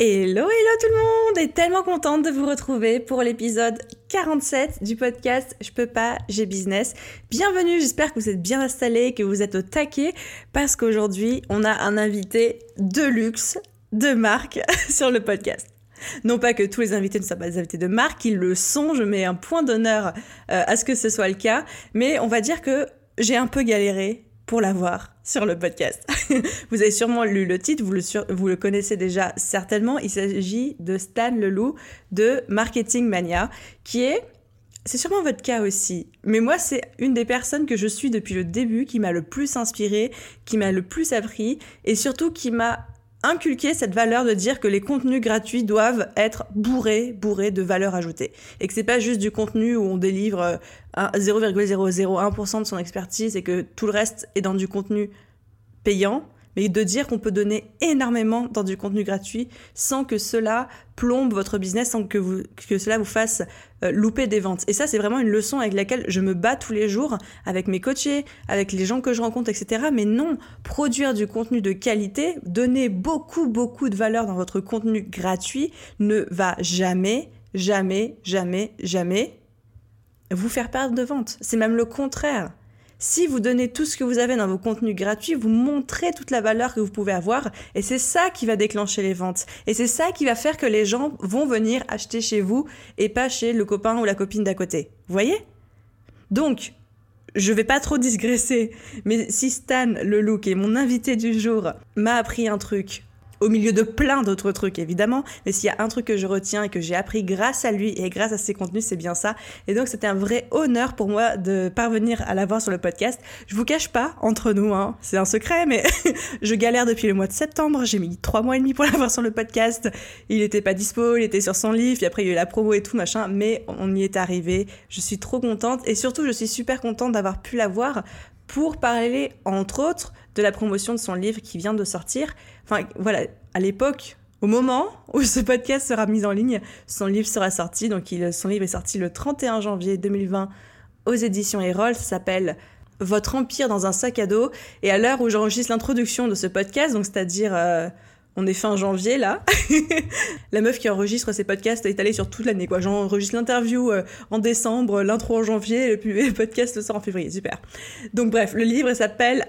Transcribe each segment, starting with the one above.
Hello, hello tout le monde et tellement contente de vous retrouver pour l'épisode 47 du podcast Je peux pas, j'ai business. Bienvenue, j'espère que vous êtes bien installés, que vous êtes au taquet parce qu'aujourd'hui on a un invité de luxe, de marque sur le podcast. Non pas que tous les invités ne soient pas des invités de marque, ils le sont, je mets un point d'honneur euh, à ce que ce soit le cas, mais on va dire que j'ai un peu galéré pour l'avoir sur le podcast. vous avez sûrement lu le titre, vous le, connaissez déjà certainement. Il s'agit de Stan Leloup de Marketing Mania, qui est, c'est sûrement votre cas aussi, mais moi c'est une des personnes que je suis depuis le début qui m'a le plus inspiré, qui m'a le plus appris et surtout qui m'a inculquer cette valeur de dire que les contenus gratuits doivent être bourrés, bourrés de valeur ajoutée. Et que c'est pas juste du contenu où on délivre 0,001% euh, de son expertise et que tout le reste est dans du contenu payant mais de dire qu'on peut donner énormément dans du contenu gratuit sans que cela plombe votre business, sans que, vous, que cela vous fasse euh, louper des ventes. Et ça, c'est vraiment une leçon avec laquelle je me bats tous les jours avec mes coachés, avec les gens que je rencontre, etc. Mais non, produire du contenu de qualité, donner beaucoup, beaucoup de valeur dans votre contenu gratuit ne va jamais, jamais, jamais, jamais vous faire perdre de ventes. C'est même le contraire. Si vous donnez tout ce que vous avez dans vos contenus gratuits, vous montrez toute la valeur que vous pouvez avoir et c'est ça qui va déclencher les ventes. Et c'est ça qui va faire que les gens vont venir acheter chez vous et pas chez le copain ou la copine d'à côté. Voyez? Donc, je vais pas trop digresser, mais si Stan le look est mon invité du jour m'a appris un truc au milieu de plein d'autres trucs évidemment, mais s'il y a un truc que je retiens et que j'ai appris grâce à lui et grâce à ses contenus, c'est bien ça. Et donc c'était un vrai honneur pour moi de parvenir à l'avoir sur le podcast. Je vous cache pas, entre nous, hein, c'est un secret, mais je galère depuis le mois de septembre, j'ai mis trois mois et demi pour l'avoir sur le podcast. Il était pas dispo, il était sur son livre, après il y a eu la promo et tout machin, mais on y est arrivé. Je suis trop contente et surtout je suis super contente d'avoir pu l'avoir pour parler entre autres de la promotion de son livre qui vient de sortir. Enfin voilà, à l'époque, au moment où ce podcast sera mis en ligne, son livre sera sorti. Donc il, son livre est sorti le 31 janvier 2020 aux éditions Erol. Ça s'appelle Votre empire dans un sac à dos. Et à l'heure où j'enregistre l'introduction de ce podcast, donc c'est-à-dire euh, on est fin janvier là. la meuf qui enregistre ces podcasts est allée sur toute l'année quoi. J'enregistre l'interview euh, en décembre, l'intro en janvier, le, le podcast sort en février. Super. Donc bref, le livre s'appelle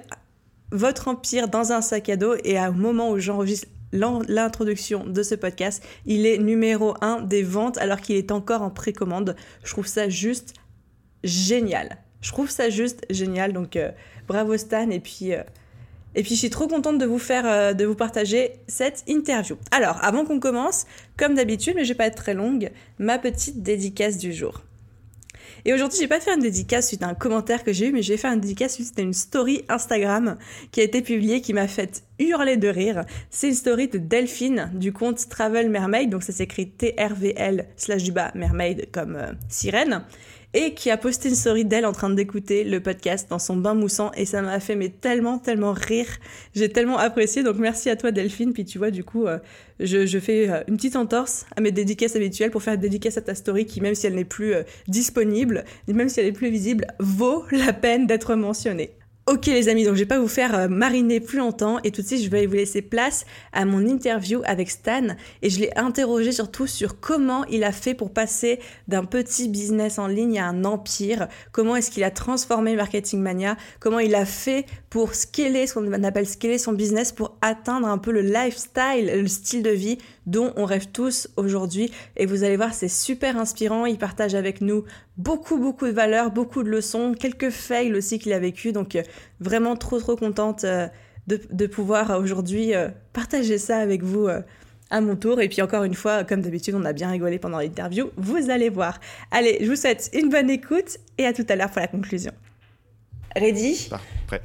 votre empire dans un sac à dos et au moment où j'enregistre l'introduction de ce podcast, il est numéro 1 des ventes alors qu'il est encore en précommande. Je trouve ça juste génial. Je trouve ça juste génial. Donc euh, bravo Stan et puis euh, et puis je suis trop contente de vous faire euh, de vous partager cette interview. Alors, avant qu'on commence, comme d'habitude, mais je vais pas être très longue, ma petite dédicace du jour. Et aujourd'hui, j'ai pas fait une dédicace suite à un commentaire que j'ai eu, mais j'ai fait une dédicace suite à une story Instagram qui a été publiée, qui m'a fait hurler de rire. C'est une story de Delphine du compte Travel Mermaid, donc ça s'écrit T-R-V-L slash du bas Mermaid comme euh, sirène et qui a posté une story d'elle en train d'écouter le podcast dans son bain moussant et ça m'a fait mais tellement tellement rire. J'ai tellement apprécié donc merci à toi Delphine puis tu vois du coup euh, je, je, fais euh, une petite entorse à mes dédicaces habituelles pour faire dédicace à ta story qui même si elle n'est plus euh, disponible, même si elle est plus visible, vaut la peine d'être mentionnée. Ok les amis, donc je vais pas vous faire euh, mariner plus longtemps et tout de suite je vais vous laisser place à mon interview avec Stan et je l'ai interrogé surtout sur comment il a fait pour passer d'un petit business en ligne à un empire, comment est-ce qu'il a transformé Marketing Mania, comment il a fait pour scaler, ce qu'on appelle scaler son business pour atteindre un peu le lifestyle, le style de vie dont on rêve tous aujourd'hui. Et vous allez voir, c'est super inspirant. Il partage avec nous beaucoup, beaucoup de valeurs, beaucoup de leçons, quelques fails aussi qu'il a vécu. Donc, euh, vraiment trop, trop contente euh, de, pouvoir aujourd'hui euh, partager ça avec vous à mon tour. Et puis encore une fois, comme d'habitude, on a bien rigolé pendant l'interview. Vous allez voir. Allez, je vous souhaite une bonne écoute et à tout à l'heure pour la conclusion. Ready? Prêt.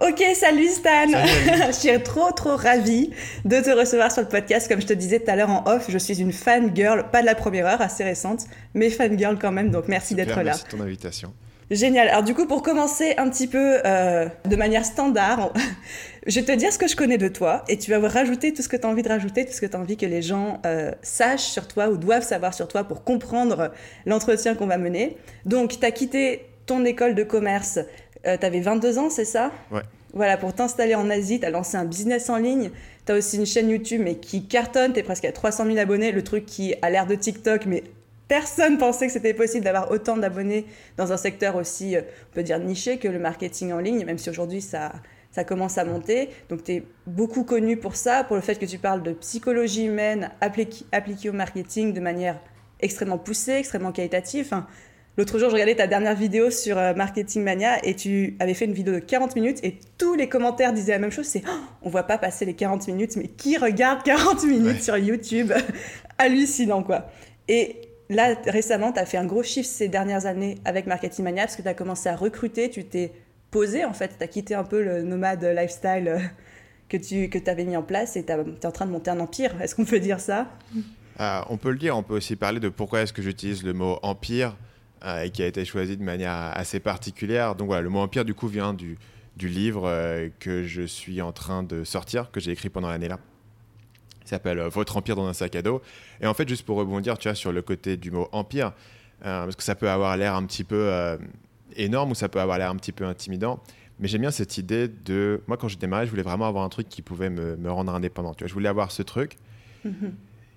Ok, salut Stan. je suis trop trop ravie de te recevoir sur le podcast. Comme je te disais tout à l'heure en off, je suis une fan girl, pas de la première heure, assez récente, mais fan girl quand même. Donc merci d'être là. Merci de ton invitation. Génial. Alors du coup, pour commencer un petit peu euh, de manière standard, je vais te dire ce que je connais de toi et tu vas rajouter tout ce que tu as envie de rajouter, tout ce que tu as envie que les gens euh, sachent sur toi ou doivent savoir sur toi pour comprendre l'entretien qu'on va mener. Donc, tu as quitté ton école de commerce, euh, tu avais 22 ans, c'est ça Ouais. Voilà, pour t'installer en Asie, tu as lancé un business en ligne, tu as aussi une chaîne YouTube mais qui cartonne, tu es presque à 300 000 abonnés, le truc qui a l'air de TikTok mais personne pensait que c'était possible d'avoir autant d'abonnés dans un secteur aussi, euh, on peut dire, niché que le marketing en ligne, même si aujourd'hui ça, ça commence à monter. Donc tu es beaucoup connu pour ça, pour le fait que tu parles de psychologie humaine appliquée au marketing de manière extrêmement poussée, extrêmement qualitative. L'autre jour, je regardais ta dernière vidéo sur euh, Marketing Mania et tu avais fait une vidéo de 40 minutes et tous les commentaires disaient la même chose, c'est oh, on voit pas passer les 40 minutes, mais qui regarde 40 minutes sur YouTube? Hallucinant quoi. Et là, récemment, tu as fait un gros chiffre ces dernières années avec Marketing Mania parce que tu as commencé à recruter, tu t'es posé en fait, tu as quitté un peu le nomade lifestyle euh, que tu que avais mis en place et tu es en train de monter un empire. Est-ce qu'on peut dire ça? Euh, On peut le dire, on peut aussi parler de pourquoi est-ce que j'utilise le mot empire et qui a été choisi de manière assez particulière. Donc voilà, le mot empire du coup vient du, du livre que je suis en train de sortir, que j'ai écrit pendant l'année là qui s'appelle euh, Votre Empire dans un sac à dos. Et en fait, juste pour rebondir, tu vois, sur le côté du mot empire, euh, parce que ça peut avoir l'air un petit peu euh, énorme ou ça peut avoir l'air un petit peu intimidant. Mais j'aime bien cette idée de. Moi, quand je démarrais, je voulais vraiment avoir un truc qui pouvait me, me rendre indépendant. Tu vois, je voulais avoir ce truc mm-hmm.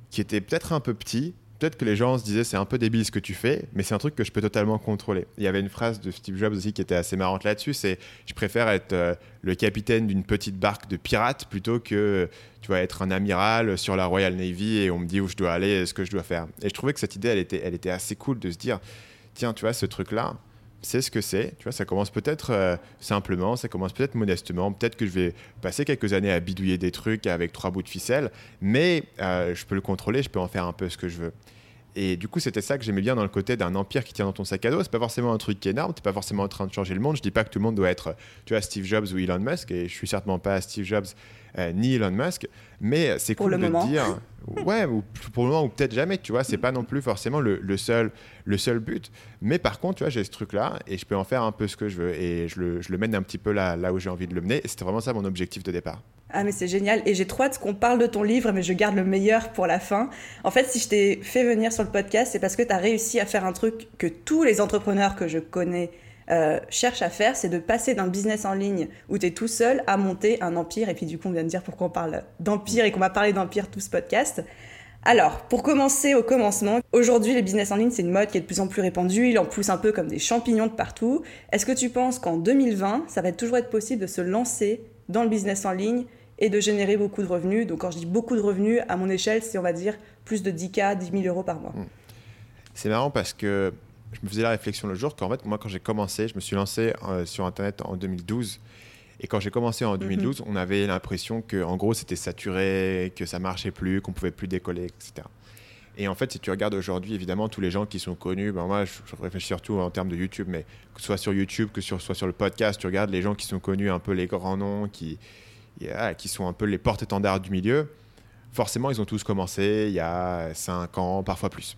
qui était peut-être un peu petit, peut-être que les gens se disaient c'est un peu débile ce que tu fais, mais c'est un truc que je peux totalement contrôler. Il y avait une phrase de Steve Jobs aussi qui était assez marrante là-dessus, c'est je préfère être euh, le capitaine d'une petite barque de pirates plutôt que tu vois être un amiral sur la Royal Navy et on me dit où je dois aller, ce que je dois faire. Et je trouvais que cette idée elle était elle était assez cool de se dire tiens tu vois ce truc là c'est ce que c'est. Tu vois, ça commence peut-être euh, simplement, ça commence peut-être modestement. Peut-être que je vais passer quelques années à bidouiller des trucs avec trois bouts de ficelle, mais euh, je peux le contrôler, je peux en faire un peu ce que je veux. Et du coup, c'était ça que j'aimais bien dans le côté d'un empire qui tient dans ton sac à dos. C'est pas forcément un truc qui est énorme, t'es pas forcément en train de changer le monde. Je dis pas que tout le monde doit être, tu vois, Steve Jobs ou Elon Musk, et je suis certainement pas Steve Jobs euh, ni Elon Musk, mais c'est cool de dire, ouais, ou pour le moment ou peut-être jamais, tu vois, c'est pas non plus forcément le, seul, le seul but. Mais par contre, tu vois, j'ai ce truc-là et je peux en faire un peu ce que je veux et je le, je le mène un petit peu là, là où j'ai envie de le mener. Et c'était vraiment ça mon objectif de départ. Ah mais c'est génial et j'ai trop hâte qu'on parle de ton livre mais je garde le meilleur pour la fin. En fait si je t'ai fait venir sur le podcast c'est parce que tu as réussi à faire un truc que tous les entrepreneurs que je connais euh, cherchent à faire, c'est de passer d'un business en ligne où tu es tout seul à monter un empire et puis du coup on vient de dire pourquoi on parle d'empire et qu'on va parler d'empire tout ce podcast. Alors, pour commencer au commencement, aujourd'hui les business en ligne c'est une mode qui est de plus en plus répandue, il en pousse un peu comme des champignons de partout. Est-ce que tu penses qu'en 2020 ça va toujours être possible de se lancer dans le business en ligne et de générer beaucoup de revenus. Donc quand je dis beaucoup de revenus, à mon échelle, c'est on va dire plus de 10K, 10 000 euros par mois. Hmm. C'est marrant parce que je me faisais la réflexion le jour qu'en fait, moi, quand j'ai commencé, je me suis lancé euh, sur Internet en 2012. Et quand j'ai commencé en 2012, mhm. on avait l'impression que, en gros, c'était saturé, que ça marchait plus, qu'on pouvait plus décoller, etc. Et en fait, si tu regardes aujourd'hui, évidemment, tous les gens qui sont connus, ben moi, je, réfléchis surtout en termes de YouTube, mais que ce soit sur YouTube, que ce soit sur le podcast, tu regardes les gens qui sont connus, un peu les grands noms, qui, qui sont un peu les porte-étendards du milieu, forcément, ils ont tous commencé il y a 5 ans, parfois plus.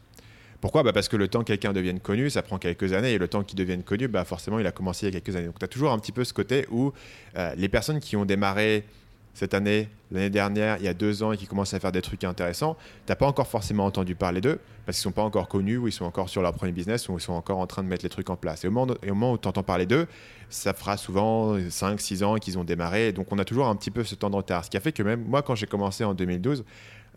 Pourquoi? Bah Parce que le temps que quelqu'un devienne connu, ça prend quelques années, et le temps qu'il devienne connu, bah forcément, il a commencé il y a quelques années. Donc, tu as toujours un petit peu ce côté où euh, les personnes qui ont démarré cette année, l'année dernière, il y a deux ans et qui commencent à faire des trucs intéressants, tu n'as pas encore forcément entendu parler d'eux parce qu'ils ne sont pas encore connus ou ils sont encore sur leur premier business ou ils sont encore en train de mettre les trucs en place. Et au moment, et au moment où tu entends parler d'eux, ça fera souvent 5-6 ans qu'ils ont démarré. Donc on a toujours un petit peu ce temps de retard. Ce qui a fait que même moi, quand j'ai commencé en 2012,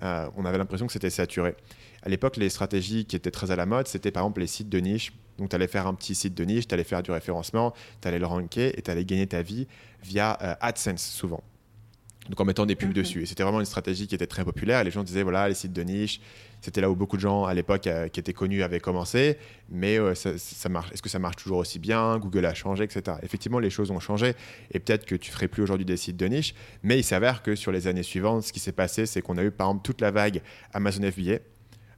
euh, on avait l'impression que c'était saturé. À l'époque, les stratégies qui étaient très à la mode, c'était par exemple les sites de niche. Donc, tu allais faire un petit site de niche, tu allais faire du référencement, tu allais le ranker et tu allais gagner ta vie via euh, AdSense souvent donc en mettant des pubs dessus. Et c'était vraiment une stratégie qui était très populaire. Les gens disaient, voilà, les sites de niche, c'était là où beaucoup de gens à l'époque euh, qui étaient connus avaient commencé, mais euh, ça, marche. Est-ce que ça marche toujours aussi bien? Google a changé, etc. Effectivement, les choses ont changé, et peut-être que tu ferais plus aujourd'hui des sites de niche, mais il s'avère que sur les années suivantes, ce qui s'est passé, c'est qu'on a eu par exemple toute la vague Amazon FBA,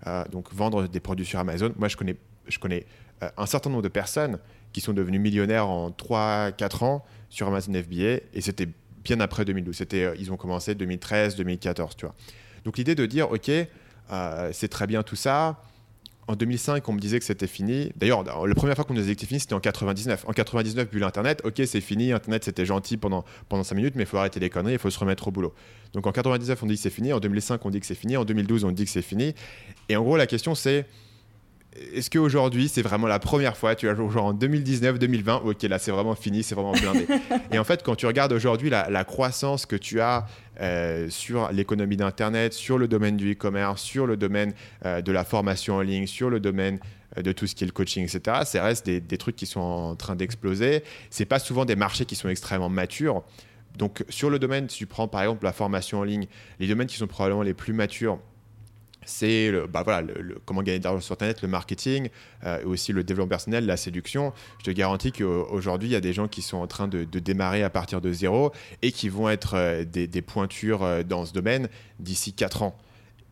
euh, donc vendre des produits sur Amazon. Moi, je connais je connais un certain nombre de personnes qui sont devenues millionnaires en 3-4 ans sur Amazon FBA et c'était bien après 2012. C'était, ils ont commencé 2013, 2014, tu vois. Donc l'idée de dire, ok, c'est très bien tout ça, en 2005, on me disait que c'était fini. D'ailleurs, la première fois qu'on nous disait que c'était fini, c'était en 99. En 99, vu l'Internet, ok, c'est fini, Internet c'était gentil pendant, pendant 5 minutes, mais il faut arrêter les conneries, il faut se remettre au boulot. Donc en 99, on dit que c'est fini, en 2005, on dit que c'est fini, en 2012, on dit que c'est fini. Et en gros, la question c'est est-ce qu'aujourd'hui, c'est vraiment la première fois, tu vois, genre en 2019, 2020, ok, là, c'est vraiment fini, c'est vraiment blindé. et en fait, quand tu regardes aujourd'hui la, croissance que tu as euh, sur l'économie d'Internet, sur le domaine du e-commerce, sur le domaine euh, de la formation en ligne, sur le domaine euh, de tout ce qui est le coaching, etc., ça reste des, des trucs qui sont en train d'exploser. C'est pas souvent des marchés qui sont extrêmement matures. Donc, sur le domaine, si tu prends par exemple la formation en ligne, les domaines qui sont probablement les plus matures, c'est bah voilà, comment gagner de l'argent sur Internet, le marketing, euh, aussi le développement personnel, la séduction. Je te garantis qu'aujourd'hui, il y a des gens qui sont en train de, démarrer à partir de zéro et qui vont être euh, des, pointures euh, dans ce domaine d'ici 4 ans.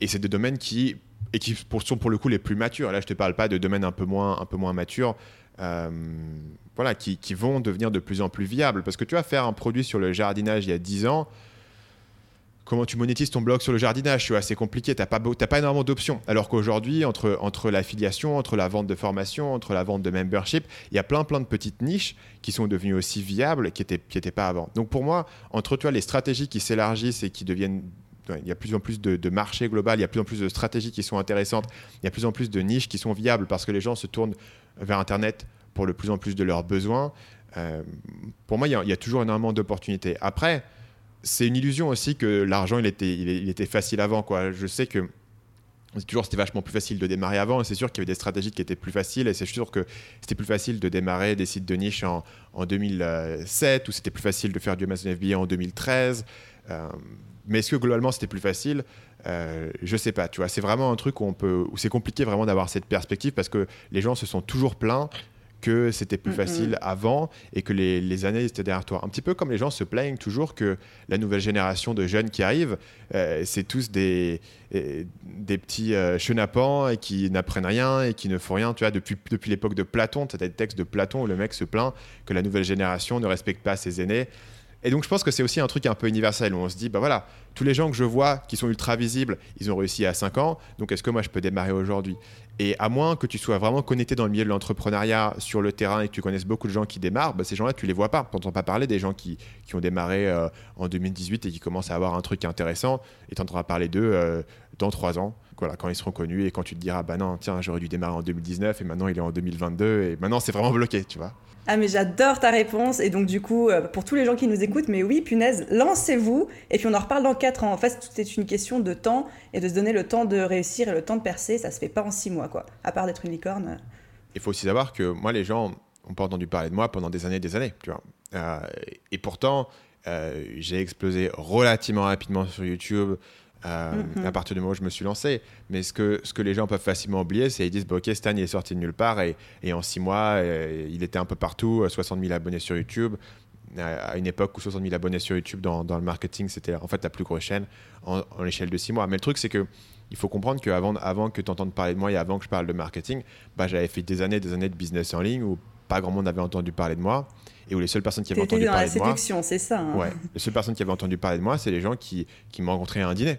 Et c'est des domaines qui, et qui sont pour le coup les plus matures. Là, je ne te parle pas de domaines un peu moins, un peu moins matures. voilà, qui, qui, vont devenir de plus en plus viables. Parce que tu vas faire un produit sur le jardinage il y a 10 ans, comment tu monétises ton blog sur le jardinage, c'est compliqué, tu n'as pas, pas énormément d'options. Alors qu'aujourd'hui, entre, entre l'affiliation, entre la vente de formation, entre la vente de membership, il y a plein plein de petites niches qui sont devenues aussi viables qui n'étaient qui étaient pas avant. Donc pour moi, entre toi, les stratégies qui s'élargissent et qui deviennent il y a plus en plus de, de marchés global, il y a plus en plus de stratégies qui sont intéressantes, il y a plus en plus de niches qui sont viables parce que les gens se tournent vers Internet pour le plus en plus de leurs besoins. Euh, pour moi, il y, a, il y a toujours énormément d'opportunités. Après, c'est une illusion aussi que l'argent il était, il, était facile avant. Quoi. Je sais que toujours c'était vachement plus facile de démarrer avant c'est sûr qu'il y avait des stratégies qui étaient plus faciles c'est sûr que c'était plus facile de démarrer des sites de niche en, en 2007 ou c'était plus facile de faire du Amazon FBA en 2013 euh, mais est-ce que globalement c'était plus facile? Euh, je sais pas, tu vois, c'est vraiment un truc où on peut, c'est compliqué vraiment d'avoir cette perspective parce que les gens se sont toujours plaints que c'était plus facile avant et que les, années étaient derrière toi. Un petit peu comme les gens se plaignent toujours que la nouvelle génération de jeunes qui arrivent, euh, c'est tous des, euh, des petits euh, chenapans et qui n'apprennent rien et qui ne font rien. Tu vois, depuis, depuis l'époque de Platon, tu as des textes de Platon où le mec se plaint que la nouvelle génération ne respecte pas ses aînés. Et donc je pense que c'est aussi un truc un peu universel où on se dit, bah voilà, tous les gens que je vois qui sont ultra visibles, ils ont réussi à 5 ans, donc est-ce que moi je peux démarrer aujourd'hui? Et à moins que tu sois vraiment connecté dans le milieu de l'entrepreneuriat sur le terrain et que tu connaisses beaucoup de gens qui démarrent, bah, ces gens-là tu les vois pas. Tu n'entends pas parler des gens qui, ont démarré euh, en 2018 et qui commencent à avoir un truc intéressant et tu entendras parler d'eux euh, dans 3 ans. Voilà, quand ils seront connus et quand tu te diras, bah non, tiens, j'aurais dû démarrer en 2019 et maintenant il est en 2022 et maintenant c'est vraiment bloqué, tu vois. Ah mais j'adore ta réponse et donc du coup euh, pour tous les gens qui nous écoutent mais oui punaise lancez-vous et puis on en reparle dans 4 ans. En fait c'est une question de temps et de se donner le temps de réussir et le temps de percer ça se fait pas en 6 mois quoi. À part d'être une licorne. Il faut aussi savoir que moi les gens ont pas entendu parler de moi pendant des années et des années tu vois. Euh, et pourtant euh, j'ai explosé relativement rapidement sur YouTube euh, à partir du moment où je me suis lancé. Mais ce que, ce que les gens peuvent facilement oublier, c'est qu'ils disent bah, Ok, Stan, il est sorti de nulle part et, et en six mois, euh, il était un peu partout, 60 000 abonnés sur YouTube. À une époque où 60 000 abonnés sur YouTube dans, dans le marketing, c'était en fait la plus grosse chaîne en, en l'échelle de six mois. Mais le truc, c'est que il faut comprendre qu'avant avant que tu entendes parler de moi et avant que je parle de marketing, bah, j'avais fait des années des années de business en ligne où pas grand monde avait entendu parler de moi et où les seules personnes qui avaient entendu parler de moi. c'est ça. Hein. Ouais, les seules personnes qui avaient entendu parler de moi, c'est les gens qui, qui m'ont rencontré à un dîner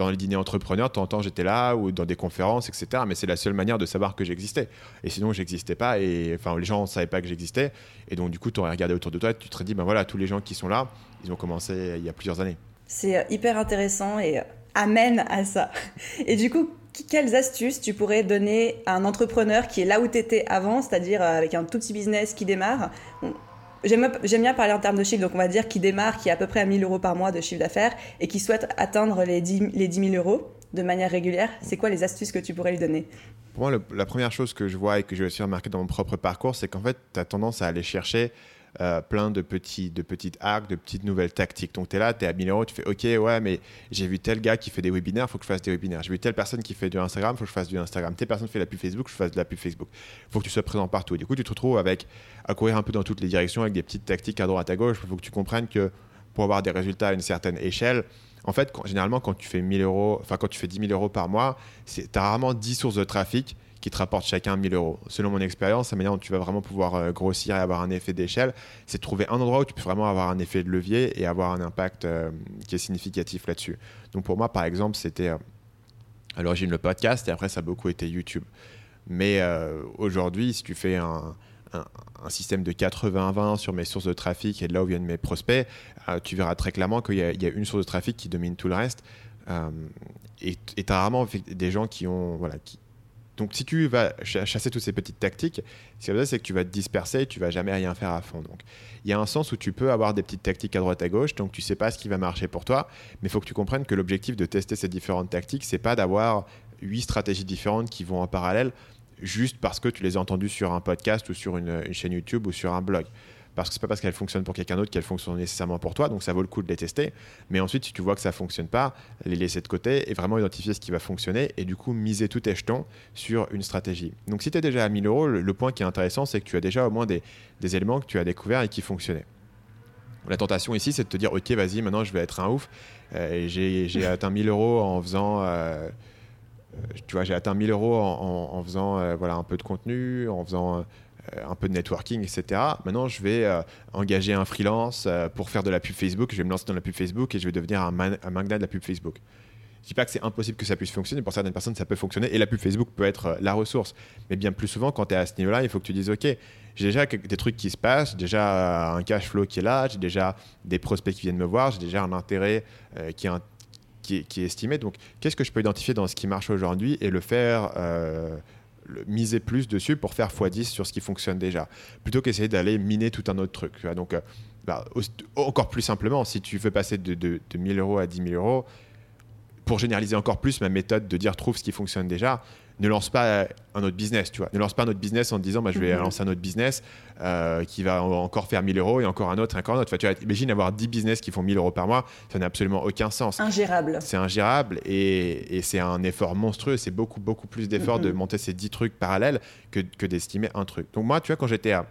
dans les dîners entrepreneurs, de temps en temps j'étais là ou dans des conférences, etc. Mais c'est la seule manière de savoir que j'existais. Et sinon, j'existais pas et enfin, les gens ne savaient pas que j'existais. Et donc, du coup, tu aurais regardé autour de toi tu te dit, ben voilà, tous les gens qui sont là, ils ont commencé il y a plusieurs années. C'est euh, hyper intéressant et euh, amène à ça. Et du coup, quelles astuces tu pourrais donner à un entrepreneur qui est là où tu étais avant, c'est-à-dire euh, avec un tout petit business qui démarre? J'aime bien parler en termes de chiffre, donc on va dire qui démarre, qui est à peu près à 1000 euros par mois de chiffre d'affaires et qui souhaite atteindre les 10, les 10 000 euros de manière régulière. C'est quoi les astuces que tu pourrais lui donner? Pour moi, la première chose que je vois et que j'ai aussi remarqué dans mon propre parcours, c'est qu'en fait, tu as tendance à aller chercher euh, plein de, petits, de petites arcs, de petites nouvelles tactiques. Donc tu es là, tu es à 1000 euros, tu fais OK, ouais, mais j'ai vu tel gars qui fait des webinaires, faut que je fasse des webinaires. J'ai vu telle personne qui fait du Instagram, faut que je fasse du Instagram. Telle personne fait la pub Facebook, je fasse de la pub Facebook. Faut que tu sois présent partout. Et du coup, tu te retrouves avec, à courir un peu dans toutes les directions avec des petites tactiques à droite à gauche. Il faut que tu comprennes que pour avoir des résultats à une certaine échelle, en fait, généralement, quand tu fais 1000 euros, enfin quand tu fais 10 000 euros par mois, tu as rarement 10 sources de trafic qui te rapportent chacun 1000 euros. Selon mon expérience, la manière dont tu vas vraiment pouvoir euh, grossir et avoir un effet d'échelle, c'est de trouver un endroit où tu peux vraiment avoir un effet de levier et avoir un impact euh, qui est significatif là-dessus. Donc pour moi, par exemple, c'était euh, à l'origine le podcast et après ça a beaucoup été YouTube. Mais aujourd'hui, si tu fais un, système de 80-20 sur mes sources de trafic et de là où viennent mes prospects, tu verras très clairement qu'il y, a une source de trafic qui domine tout le reste. et tu as rarement des gens qui ont, voilà, qui, donc si tu vas chasser toutes ces petites tactiques, ce qui va c'est que tu vas te disperser et tu vas jamais rien faire à fond. Donc il y a un sens où tu peux avoir des petites tactiques à droite à gauche, donc tu sais pas ce qui va marcher pour toi, mais il faut que tu comprennes que l'objectif de tester ces différentes tactiques, c'est pas d'avoir huit stratégies différentes qui vont en parallèle juste parce que tu les as entendues sur un podcast ou sur une chaîne YouTube ou sur un blog parce que c'est pas parce qu'elle fonctionne pour quelqu'un d'autre qu'elle fonctionne nécessairement pour toi, donc ça vaut le coup de les tester. Mais ensuite, si tu vois que ça fonctionne pas, les laisser de côté et vraiment identifier ce qui va fonctionner et du coup miser tous tes jetons sur une stratégie. Donc si tu es déjà à 1000 euros, le, point qui est intéressant, c'est que tu as déjà au moins des, éléments que tu as découverts et qui fonctionnaient. La tentation ici, c'est de te dire, ok, vas-y, maintenant je vais être un ouf. Euh, j'ai atteint 1000 euros en faisant... Euh, euh, tu vois, j'ai atteint 1000 euros en, en faisant voilà, un peu de contenu, en faisant un peu de networking, etc. Maintenant, je vais euh, engager un freelance euh, pour faire de la pub Facebook. Je vais me lancer dans la pub Facebook et je vais devenir un, magnat de la pub Facebook. Je dis pas que c'est impossible que ça puisse fonctionner. Pour certaines personnes, ça peut fonctionner et la pub Facebook peut être la ressource. Mais bien plus souvent, quand tu es à ce niveau-là, il faut que tu dises OK, j'ai déjà des trucs qui se passent, déjà un cash flow qui est là, j'ai déjà des prospects qui viennent me voir, j'ai déjà un intérêt qui, est, estimé. Donc, qu'est-ce que je peux identifier dans ce qui marche aujourd'hui et le faire miser plus dessus pour faire x10 sur ce qui fonctionne déjà, plutôt qu'essayer d'aller miner tout un autre truc. Donc, euh, bah, encore plus simplement, si tu veux passer de, de, de 1000 euros à 10 000 euros, pour généraliser encore plus ma méthode de dire trouve ce qui fonctionne déjà, ne lance pas un autre business, tu vois. Ne lance pas un autre business en te disant, bah, je vais mhm. lancer un autre business euh, qui va encore faire 1000 euros et encore un autre, encore un autre. tu vois, imagine avoir 10 business qui font 1000 euros par mois, ça n'a absolument aucun sens. Ingérable. C'est ingérable et, et c'est un effort monstrueux. C'est beaucoup, beaucoup plus d'effort de mhm. monter ces 10 trucs parallèles que, que d'estimer un truc. Donc, moi, tu vois, quand j'étais à.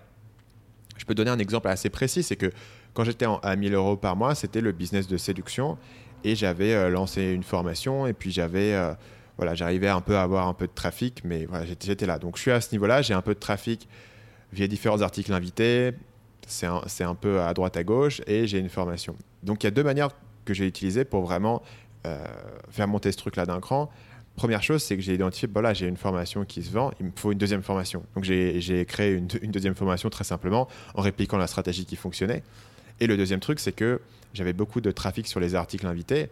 Je peux donner un exemple assez précis, c'est que quand j'étais à 1000 euros par mois, c'était le business de séduction et j'avais euh, lancé une formation et puis j'avais. Euh, voilà, j'arrivais un peu à avoir un peu de trafic, mais voilà, j'étais là. Donc je suis à ce niveau-là, j'ai un peu de trafic via différents articles invités, c'est un, peu à droite à gauche, et j'ai une formation. Donc il y a deux manières que j'ai utilisées pour vraiment euh, faire monter ce truc-là d'un cran. Première chose, c'est que j'ai identifié, voilà, j'ai une formation qui se vend, il me faut une deuxième formation. Donc j'ai créé une, une, deuxième formation très simplement en répliquant la stratégie qui fonctionnait. Et le deuxième truc, c'est que j'avais beaucoup de trafic sur les articles invités.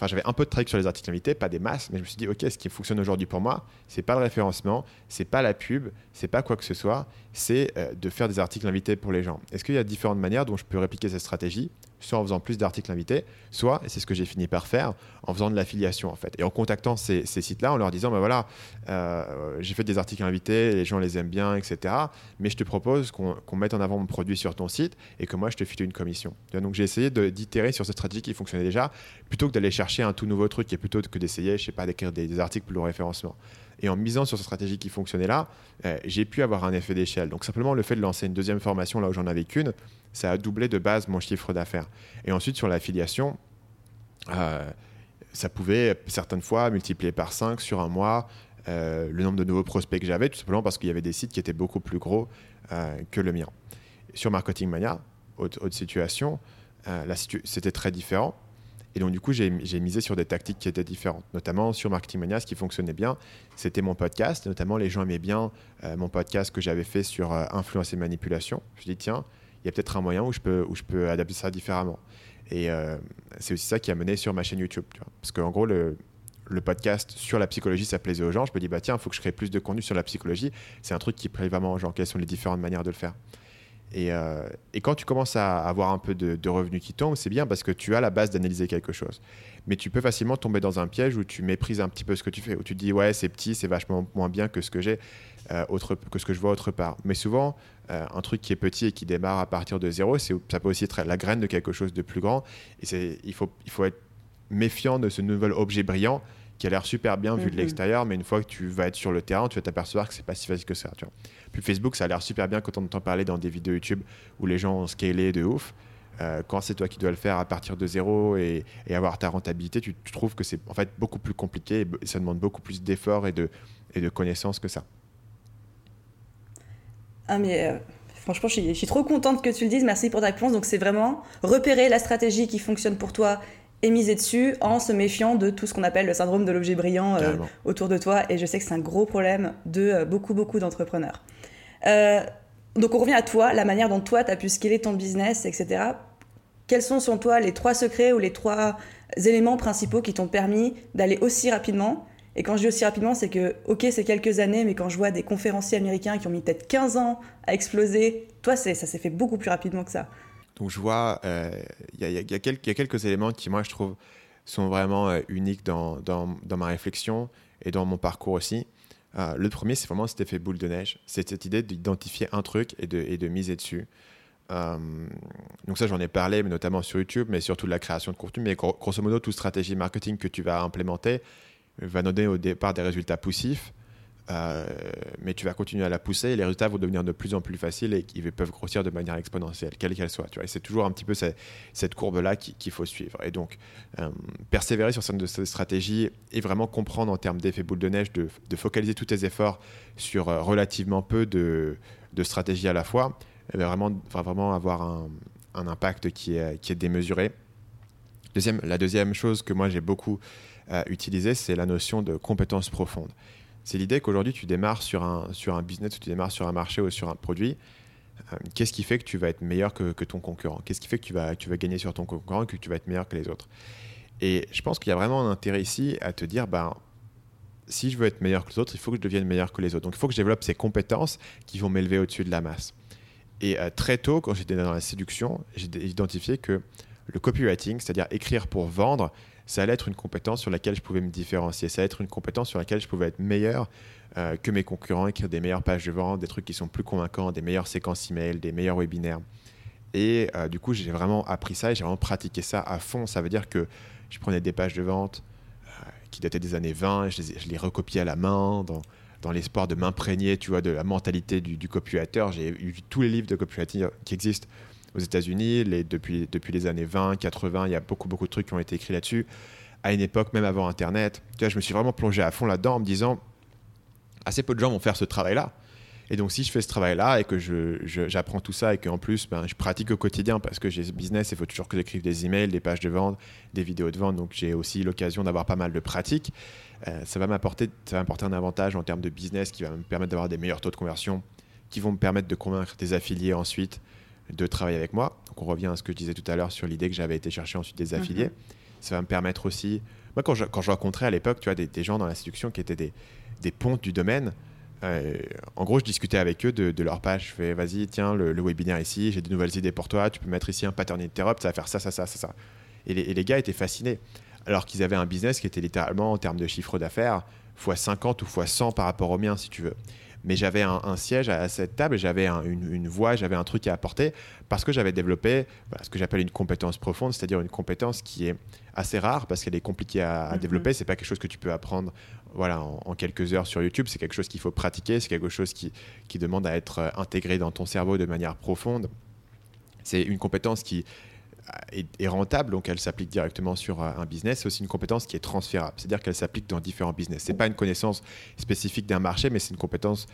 Enfin, j'avais un peu de trafic sur les articles invités, pas des masses, mais je me suis dit, ok, ce qui fonctionne aujourd'hui pour moi, c'est pas le référencement, c'est pas la pub, c'est pas quoi que ce soit, c'est euh, de faire des articles invités pour les gens. Est-ce qu'il y a différentes manières dont je peux répliquer cette stratégie? Soit en faisant plus d'articles invités, soit, et c'est ce que j'ai fini par faire, en faisant de l'affiliation en fait. Et en contactant ces, sites-là, en leur disant, ben voilà, euh, j'ai fait des articles invités, les gens les aiment bien, etc. Mais je te propose qu'on mette en avant mon produit sur ton site et que moi je te file une commission. Donc j'ai essayé d'itérer sur cette stratégie qui fonctionnait déjà, plutôt que d'aller chercher un tout nouveau truc et plutôt que d'essayer, je sais pas, d'écrire des, articles pour le référencement. Et en misant sur cette stratégie qui fonctionnait là, euh, j'ai pu avoir un effet d'échelle. Donc simplement le fait de lancer une deuxième formation là où j'en avais qu'une, ça a doublé de base mon chiffre d'affaires. Et ensuite, sur l'affiliation, euh, ça pouvait certaines fois multiplier par 5 sur un mois euh, le nombre de nouveaux prospects que j'avais, tout simplement parce qu'il y avait des sites qui étaient beaucoup plus gros que le mien. Sur Marketing Mania, autre, situation, c'était très différent. Et donc, du coup, j'ai misé sur des tactiques qui étaient différentes. Notamment sur Marketing Mania, ce qui fonctionnait bien, c'était mon podcast. Notamment, les gens aimaient bien mon podcast que j'avais fait sur influence et manipulation. Je dis, tiens, il y a peut-être un moyen où je peux, où je peux adapter ça différemment. Et euh, c'est aussi ça qui a mené sur ma chaîne YouTube. Parce qu'en gros, le, le, podcast sur la psychologie, ça plaisait aux gens. Je me dis, bah tiens, il faut que je crée plus de contenu sur la psychologie. C'est un truc qui plaît vraiment aux gens. Quelles sont les différentes manières de le faire? Et, euh, et, quand tu commences à avoir un peu de, revenus qui tombent, c'est bien parce que tu as la base d'analyser quelque chose. Mais tu peux facilement tomber dans un piège où tu méprises un petit peu ce que tu fais, où tu te dis, ouais, c'est petit, c'est vachement moins bien que ce que j'ai. Euh, autre, que ce que je vois autre part. Mais souvent, euh, un truc qui est petit et qui démarre à partir de zéro, ça peut aussi être la graine de quelque chose de plus grand. Et il faut être méfiant de ce nouvel objet brillant qui a l'air super bien vu de mhm. l'extérieur, mais une fois que tu vas être sur le terrain, tu vas t'apercevoir que c'est pas si facile que ça. Tu vois. Puis Facebook, ça a l'air super bien quand on entend parler dans des vidéos YouTube où les gens ont scalé de ouf. Euh, quand c'est toi qui dois le faire à partir de zéro et, avoir ta rentabilité, tu, trouves que c'est en fait beaucoup plus compliqué et ça demande beaucoup plus d'efforts et de, et de connaissances que ça. Ah, mais franchement, je suis, je suis, trop contente que tu le dises. Merci pour ta réponse. Donc, c'est vraiment repérer la stratégie qui fonctionne pour toi et miser dessus en se méfiant de tout ce qu'on appelle le syndrome de l'objet brillant autour de toi. Et je sais que c'est un gros problème de beaucoup, beaucoup d'entrepreneurs. donc, on revient à toi, la manière dont toi, tu as pu scaler ton business, etc. Quels sont, selon toi, les trois secrets ou les trois éléments principaux qui t'ont permis d'aller aussi rapidement? Et quand je dis aussi rapidement, c'est que, ok, c'est quelques années, mais quand je vois des conférenciers américains qui ont mis peut-être 15 ans à exploser, toi, ça s'est fait beaucoup plus rapidement que ça. Donc je vois, il y, a quelques éléments qui, moi, je trouve, sont vraiment euh, uniques dans, ma réflexion et dans mon parcours aussi. Euh, le premier, c'est vraiment cet effet boule de neige. C'est cette idée d'identifier un truc et de, et de miser dessus. Euh, donc ça, j'en ai parlé, mais notamment sur YouTube, mais surtout de la création de contenu. Mais grosso modo, toute stratégie marketing que tu vas implémenter va donner au départ des résultats poussifs, euh, mais tu vas continuer à la pousser et les résultats vont devenir de plus en plus faciles et ils peuvent grossir de manière exponentielle, quelle qu'elle soit. Tu vois. C'est toujours un petit peu cette, courbe-là qu'il faut suivre. Et donc, euh, persévérer sur certaines de ces stratégies et vraiment comprendre en termes d'effet boule de neige, de, focaliser tous tes efforts sur relativement peu de, stratégies à la fois, vraiment, va vraiment avoir un, impact qui est, démesuré. Deuxième, la deuxième chose que moi j'ai beaucoup euh, utilisée, c'est la notion de compétence profonde. C'est l'idée qu'aujourd'hui tu démarres sur un, sur un business, ou tu démarres sur un marché ou sur un produit. Euh, qu'est-ce qui fait que tu vas être meilleur que, ton concurrent? Qu'est-ce qui fait que tu vas, tu vas gagner sur ton concurrent que tu vas être meilleur que les autres? Et je pense qu'il y a vraiment un intérêt ici à te dire, ben, si je veux être meilleur que les autres, il faut que je devienne meilleur que les autres. Donc il faut que je développe ces compétences qui vont m'élever au-dessus de la masse. Et euh, très tôt, quand j'étais dans la séduction, j'ai identifié que le copywriting, c'est-à-dire écrire pour vendre, ça allait être une compétence sur laquelle je pouvais me différencier. Ça allait être une compétence sur laquelle je pouvais être meilleur euh, que mes concurrents, écrire des meilleures pages de vente, des trucs qui sont plus convaincants, des meilleures séquences email, des meilleurs webinaires. Et euh, du coup, j'ai vraiment appris ça et j'ai vraiment pratiqué ça à fond. Ça veut dire que je prenais des pages de vente qui dataient des années 20, je les, recopiais à la main dans, dans l'espoir de m'imprégner, tu vois, de la mentalité du, du copywriter. J'ai lu tous les livres de copywriting qui existent aux États-Unis depuis, les années 20, 80. Il y a beaucoup, beaucoup de trucs qui ont été écrits là-dessus. À une époque, même avant Internet, je me suis vraiment plongé à fond là-dedans en me disant assez peu de gens vont faire ce travail-là. Et donc, si je fais ce travail-là et que j'apprends tout ça et qu'en plus, ben, je pratique au quotidien parce que j'ai ce business, il faut toujours que j'écrive des emails, des pages de vente, des vidéos de vente. Donc, j'ai aussi l'occasion d'avoir pas mal de pratiques. Euh, ça va m'apporter un avantage en termes de business qui va me permettre d'avoir des meilleurs taux de conversion, qui vont me permettre de convaincre des affiliés ensuite de travailler avec moi. Donc, on revient à ce que je disais tout à l'heure sur l'idée que j'avais été chercher ensuite des affiliés. Mhm. Ça va me permettre aussi. Moi, quand je, quand je rencontrais à l'époque, tu vois, des, des, gens dans la séduction qui étaient des, des pontes du domaine, euh, en gros, je discutais avec eux de, leur page. Je fais, vas-y, tiens, le, webinaire ici, j'ai des nouvelles idées pour toi. Tu peux mettre ici un pattern interrupt, ça va faire ça, ça, ça, ça, ça. Et les, et les gars étaient fascinés. Alors qu'ils avaient un business qui était littéralement, en termes de chiffre d'affaires, x 50 ou x 100 par rapport au mien, si tu veux. Mais j'avais un, siège à, cette table, j'avais une, une, voix, j'avais un truc à apporter parce que j'avais développé ce que j'appelle une compétence profonde, c'est-à-dire une compétence qui est assez rare parce qu'elle est compliquée à, à mm-hmm. développer. C'est pas quelque chose que tu peux apprendre voilà, en, quelques heures sur YouTube. C'est quelque chose qu'il faut pratiquer, c'est quelque chose qui, qui demande à être intégré dans ton cerveau de manière profonde. C'est une compétence qui euh, est, rentable, donc elle s'applique directement sur euh, un business. C'est aussi une compétence qui est transférable, c'est-à-dire qu'elle s'applique dans différents business. C'est pas une connaissance spécifique d'un marché, mais c'est une compétence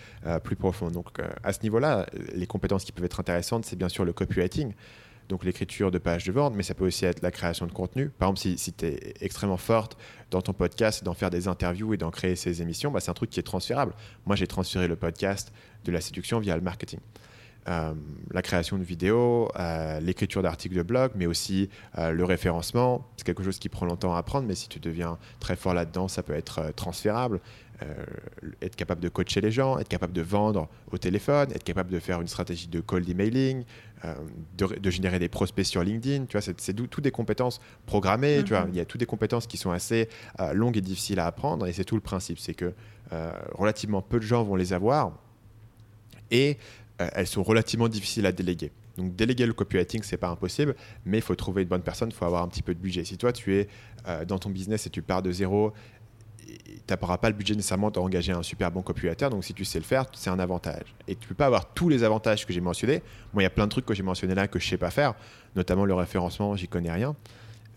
plus profonde. Donc à ce niveau-là, les compétences qui peuvent être intéressantes, c'est bien sûr le copywriting donc l'écriture de pages de vente, mais ça peut aussi être la création de contenu. Par exemple, si, tu es extrêmement forte dans ton podcast, d'en faire des interviews et d'en créer ces émissions, bah, c'est un truc qui est transférable. Moi, j'ai transféré le podcast de la séduction via le marketing. Euh, la création de vidéos, euh, l'écriture d'articles de blog, mais aussi euh, le référencement. C'est quelque chose qui prend longtemps à apprendre, mais si tu deviens très fort là-dedans, ça peut être transférable. être capable de coacher les gens, être capable de vendre au téléphone, être capable de faire une stratégie de cold emailing, de, générer des prospects sur LinkedIn. Tu vois, c'est tout des compétences programmées. Tu vois, mm-hmm. il y a toutes des compétences qui sont assez longues et difficiles à apprendre, et c'est tout le principe. C'est que relativement peu de gens vont les avoir. Et elles sont relativement difficiles à déléguer. Donc déléguer le copywriting, c'est pas impossible, mais il faut trouver une bonne personne, il faut avoir un petit peu de budget. Si toi, tu es euh, dans ton business et tu pars de zéro, tu n'auras pas le budget nécessairement d'engager un super bon copywriter, donc si tu sais le faire, c'est un avantage. Et tu peux pas avoir tous les avantages que j'ai mentionnés. Moi, il y a plein de trucs que j'ai mentionnés là que je sais pas faire, notamment le référencement, j'y connais rien.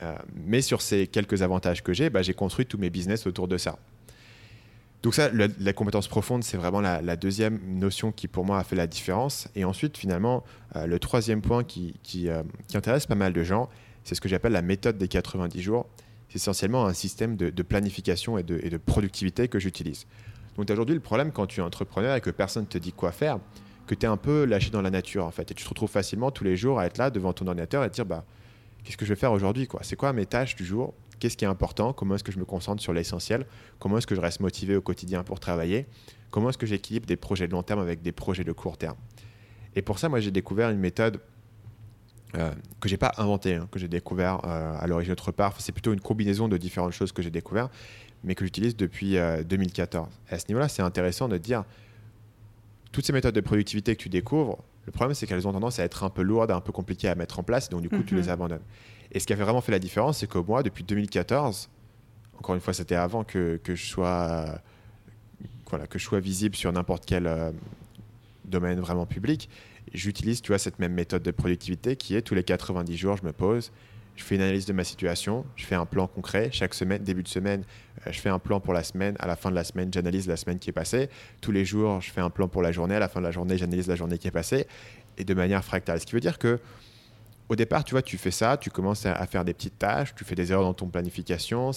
Euh, mais sur ces quelques avantages que j'ai, bah, j'ai construit tous mes business autour de ça. Donc ça, la, compétence profonde, c'est vraiment la, deuxième notion qui pour moi a fait la différence. Et ensuite, finalement, euh, le troisième point qui, euh, qui, intéresse pas mal de gens, c'est ce que j'appelle la méthode des 90 jours. C'est essentiellement un système de, planification et de, productivité que j'utilise. Donc aujourd'hui, le problème quand tu es entrepreneur et que personne ne te dit quoi faire, que tu es un peu lâché dans la nature en fait. Et tu te retrouves facilement tous les jours à être là devant ton ordinateur et te dire bah, qu'est-ce que je vais faire aujourd'hui C'est quoi mes tâches du jour? Qu'est-ce qui est important Comment est-ce que je me concentre sur l'essentiel Comment est-ce que je reste motivé au quotidien pour travailler Comment est-ce que j'équilibre des projets de long terme avec des projets de court terme Et pour ça, moi, j'ai découvert une méthode euh, que j'ai pas inventée, hein, que j'ai découvert euh, à l'origine autre part. c'est plutôt une combinaison de différentes choses que j'ai découvert, mais que j'utilise depuis 2014. Euh, et à ce niveau-là, c'est intéressant de dire toutes ces méthodes de productivité que tu découvres, le problème, c'est qu'elles ont tendance à être un peu lourdes, un peu compliquées à mettre en place, donc du coup, tu les mhm. abandonnes. Et ce qui a vraiment fait la différence, c'est que moi, depuis 2014, encore une fois, c'était avant que, que, je sois, voilà, que je sois visible sur n'importe quel euh, domaine vraiment public, j'utilise, cette même méthode de productivité qui est tous les 90 jours, je me pose, je fais une analyse de ma situation, je fais un plan concret. Chaque semaine, début de semaine, euh, je fais un plan pour la semaine. À la fin de la semaine, j'analyse la semaine qui est passée. Tous les jours, je fais un plan pour la journée. À la fin de la journée, j'analyse la journée qui est passée. Et de manière fractale. Ce qui veut dire que au départ, tu vois, tu fais ça, tu commences à, faire des petites tâches, tu fais des erreurs dans ton planification,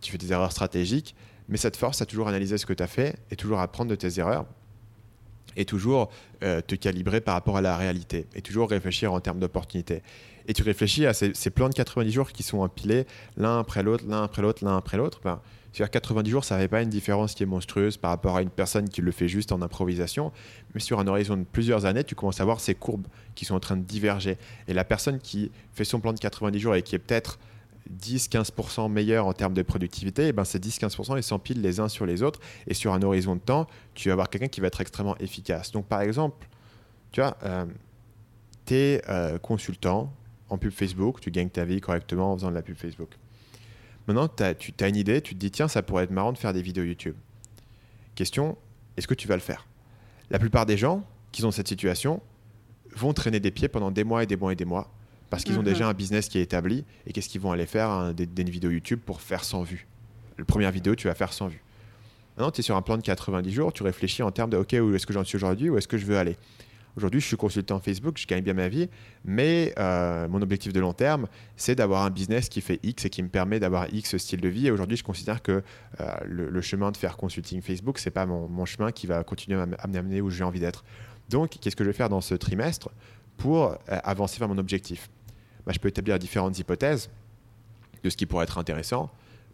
tu fais des erreurs stratégiques, mais ça te force à toujours analyser ce que tu as fait et toujours apprendre de tes erreurs et toujours euh, te calibrer par rapport à la réalité et toujours réfléchir en termes d'opportunités. Et tu réfléchis à ces, plans de 90 jours qui sont empilés l'un après l'autre, l'un après l'autre, l'un après l'autre. Ben, sur 90 jours, ça n'avait pas une différence qui est monstrueuse par rapport à une personne qui le fait juste en improvisation. Mais sur un horizon de plusieurs années, tu commences à voir ces courbes qui sont en train de diverger. Et la personne qui fait son plan de 90 jours et qui est peut-être 10-15% meilleur en termes de productivité, et eh ben ces 10-15% ils s'empilent les uns sur les autres. Et sur un horizon de temps, tu vas avoir quelqu'un qui va être extrêmement efficace. Donc par exemple, tu vois, euh, euh, consultant en pub Facebook, tu gagnes ta vie correctement en faisant de la pub Facebook. Maintenant, as, tu as une idée, tu te dis, tiens, ça pourrait être marrant de faire des vidéos YouTube. Question, est-ce que tu vas le faire? La plupart des gens qui ont cette situation vont traîner des pieds pendant des mois et des mois et des mois parce qu'ils ont mhm. déjà un business qui est établi et qu'est-ce qu'ils vont aller faire hein, des, des, vidéos YouTube pour faire 100 vues. La première vidéo, tu vas faire 100 vues. Maintenant, tu es sur un plan de 90 jours, tu réfléchis en termes de OK, où est-ce que j'en suis aujourd'hui, où est-ce que je veux aller? Aujourd'hui, je suis consultant Facebook, je gagne bien ma vie, mais euh, mon objectif de long terme, c'est d'avoir un business qui fait X et qui me permet d'avoir X style de vie. Et aujourd'hui, je considère que euh, le, chemin de faire consulting Facebook, c'est pas mon, chemin qui va continuer à m'amener où j'ai envie d'être. Donc, qu'est-ce que je vais faire dans ce trimestre pour euh, avancer vers mon objectif? Bah, Je peux établir différentes hypothèses de ce qui pourrait être intéressant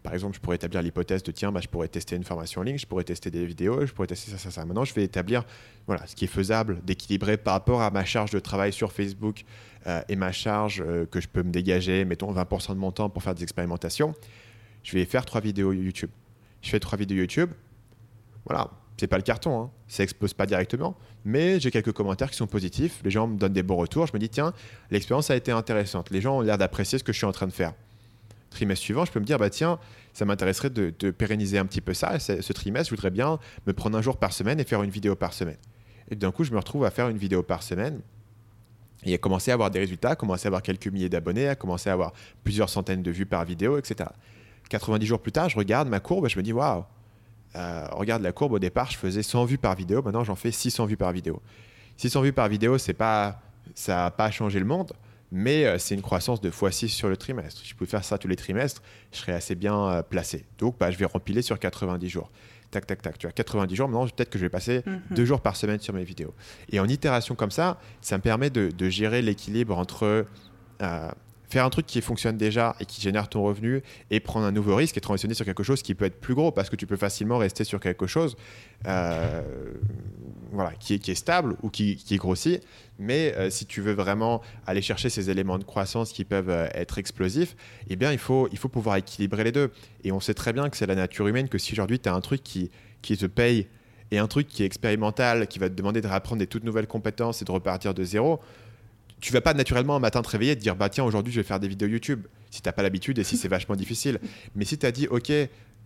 par exemple, je pourrais établir l'hypothèse de tiens, bah, je pourrais tester une formation en ligne, je pourrais tester des vidéos, je pourrais tester ça, ça, ça. Maintenant, je vais établir voilà, ce qui est faisable d'équilibrer par rapport à ma charge de travail sur Facebook euh, et ma charge euh, que je peux me dégager, mettons 20% de mon temps pour faire des expérimentations. Je vais faire trois vidéos YouTube. Je fais trois vidéos YouTube. Voilà, c'est pas le carton, hein. ça explose pas directement, mais j'ai quelques commentaires qui sont positifs. Les gens me donnent des bons retours. Je me dis tiens, l'expérience a été intéressante. Les gens ont l'air d'apprécier ce que je suis en train de faire trimestre suivant, je peux me dire, bah tiens, ça m'intéresserait de, pérenniser un petit peu ça. Ce trimestre, je voudrais bien me prendre un jour par semaine et faire une vidéo par semaine. Et d'un coup, je me retrouve à faire une vidéo par semaine et à commencer à avoir des résultats, à commencer à avoir quelques milliers d'abonnés, à commencer à avoir plusieurs centaines de vues par vidéo, etc. 90 jours plus tard, je regarde ma courbe et je me dis, waouh, euh, regarde la courbe, au départ, je faisais 100 vues par vidéo, maintenant j'en fais 600 vues par vidéo. 600 vues par vidéo, c'est pas, ça n'a pas changé le monde, mais euh, c'est une croissance de x6 sur le trimestre. Si je pouvais faire ça tous les trimestres, je serais assez bien euh, placé. Donc, bah, je vais rempiler sur 90 jours. Tac, tac, tac. Tu as 90 jours, maintenant, peut-être que je vais passer mhm. deux jours par semaine sur mes vidéos. Et en itération comme ça, ça me permet de, gérer l'équilibre entre euh, faire un truc qui fonctionne déjà et qui génère ton revenu et prendre un nouveau risque et transitionner sur quelque chose qui peut être plus gros parce que tu peux facilement rester sur quelque chose euh, voilà, qui, est, stable ou qui, qui grossit. Mais euh, si tu veux vraiment aller chercher ces éléments de croissance qui peuvent euh, être explosifs, eh bien, il faut, il faut pouvoir équilibrer les deux. Et on sait très bien que c'est la nature humaine que si aujourd'hui tu as un truc qui, qui te paye et un truc qui est expérimental, qui va te demander de réapprendre des toutes nouvelles compétences et de repartir de zéro, tu vas pas naturellement un matin te réveiller et te dire bah tiens aujourd'hui je vais faire des vidéos YouTube si t'as pas l'habitude et si c'est vachement difficile. Mais si tu as dit ok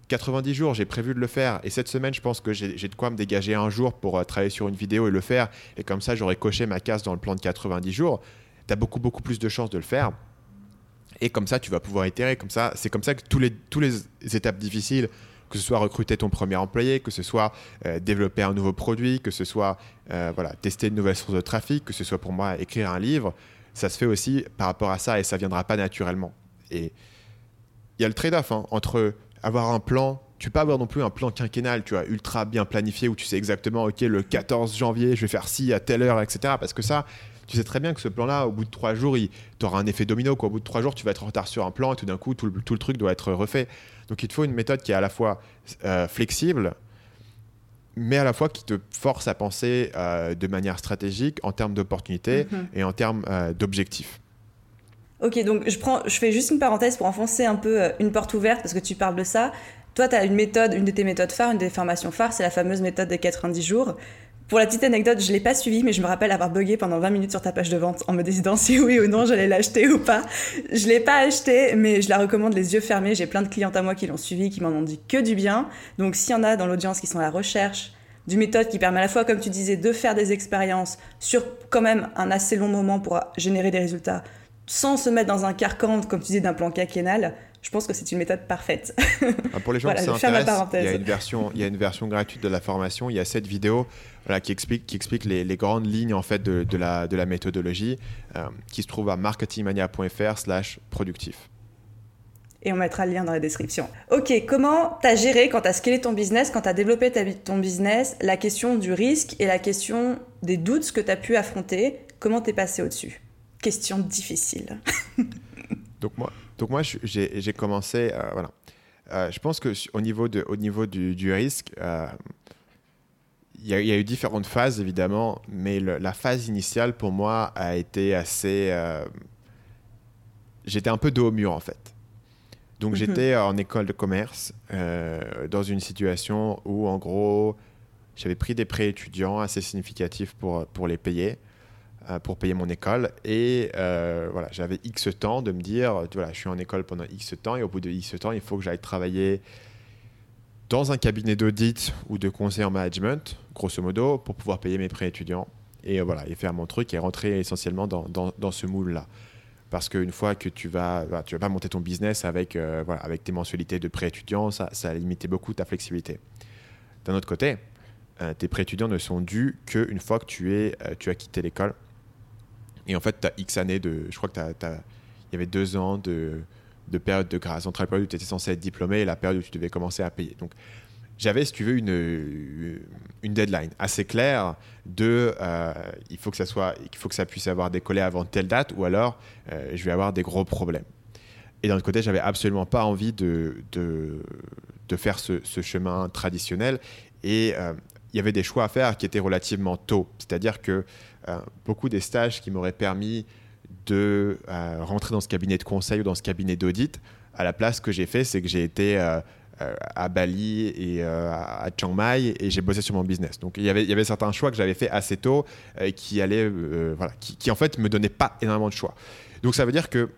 90 jours j'ai prévu de le faire et cette semaine je pense que j'ai de quoi me dégager un jour pour euh, travailler sur une vidéo et le faire et comme ça j'aurais coché ma case dans le plan de 90 jours, tu as beaucoup beaucoup plus de chances de le faire. Et comme ça, tu vas pouvoir itérer. Comme ça, c'est comme ça que tous les, tous les étapes difficiles que ce soit recruter ton premier employé, que ce soit euh, développer un nouveau produit, que ce soit euh, voilà, tester une nouvelle source de trafic, que ce soit pour moi écrire un livre, ça se fait aussi par rapport à ça et ça viendra pas naturellement. Et il y a le trade-off hein, entre avoir un plan tu peux pas avoir non plus un plan quinquennal, tu vois, ultra bien planifié où tu sais exactement, ok, le 14 janvier, je vais faire ci à telle heure, etc. Parce que ça, tu sais très bien que ce plan-là, au bout de trois jours, tu auras un effet domino. Quoi. Au bout de trois jours, tu vas être en retard sur un plan et tout d'un coup, tout le, truc doit être refait. Donc, il te faut une méthode qui est à la fois euh, flexible, mais à la fois qui te force à penser euh, de manière stratégique en termes d'opportunités mhm. et en termes euh, d'objectifs. Ok, donc je, prends, je fais juste une parenthèse pour enfoncer un peu une porte ouverte parce que tu parles de ça. Toi, tu as une méthode, une de tes méthodes phares, une des formations phares, c'est la fameuse méthode des 90 jours. Pour la petite anecdote, je l'ai pas suivie, mais je me rappelle avoir bugué pendant 20 minutes sur ta page de vente en me décidant si oui ou non j'allais l'acheter ou pas. Je l'ai pas acheté, mais je la recommande les yeux fermés. J'ai plein de clientes à moi qui l'ont suivi, qui m'en ont dit que du bien. Donc s'il y en a dans l'audience qui sont à la recherche d'une méthode qui permet à la fois, comme tu disais, de faire des expériences sur quand même un assez long moment pour générer des résultats, sans se mettre dans un carcan, comme tu disais, d'un plan quinquennal, je pense que c'est une méthode parfaite. Ah, pour les gens qui s'intéressent, il y a une version, il y a une version gratuite de la formation. Il y a cette vidéo voilà, qui explique, qui explique les, les, grandes lignes en fait de, de, la, de la méthodologie, euh, qui se trouve à marketingmania.fr/slash productif. Et on mettra le lien dans la description. Ok, comment tu as géré quand tu as scalé ton business, quand tu as développé ta, ton business, la question du risque et la question des doutes que tu as pu affronter? Comment t'es passé au-dessus? Question difficile. Donc moi, donc moi, j'ai commencé, euh, voilà. Euh, je pense que au niveau, de, au niveau du, risque, euh, il y, a eu différentes phases évidemment, mais la phase initiale pour moi a été assez. J'étais un peu dos au mur en fait. Donc mhm. j'étais en école de commerce dans une situation où en gros j'avais pris des prêts étudiants assez significatifs pour, pour les payer. Euh, pour payer mon école. Et euh, voilà, j'avais X temps de me dire, voilà, je suis en école pendant X temps et au bout de X temps, il faut que j'aille travailler dans un cabinet d'audit ou de conseil en management, grosso modo, pour pouvoir payer mes prêts étudiants. Et euh, voilà, et faire mon truc et rentrer essentiellement dans, dans, ce moule-là. Parce qu'une fois que tu vas, tu vas pas monter ton business avec, voilà, avec tes mensualités de prêts étudiants, ça, ça a limité beaucoup ta flexibilité. D'un autre côté, tes prêts étudiants ne sont dus qu'une fois que tu, es, tu as quitté l'école et en fait, tu as X années de. Je crois que il y avait deux ans de, de période de grâce entre la période où tu étais censé être diplômé et la période où tu devais commencer à payer. Donc, j'avais, si tu veux, une, une deadline assez claire de euh, il faut que ça soit, il faut que ça puisse avoir décollé avant telle date ou alors euh, je vais avoir des gros problèmes. Et d'un autre côté, j'avais absolument pas envie de, de, de faire ce, ce, chemin traditionnel et euh, il y avait des choix à faire qui étaient relativement tôt. C'est-à-dire que euh, beaucoup des stages qui m'auraient permis de euh, rentrer dans ce cabinet de conseil ou dans ce cabinet d'audit, à la place que j'ai fait, c'est que j'ai été euh, à Bali et à Chiang Mai et j'ai bossé sur mon business. Donc il y avait, il y avait certains choix que j'avais fait assez tôt qui allaient, voilà, qui, en fait me donnaient pas énormément de choix. Donc ça veut dire que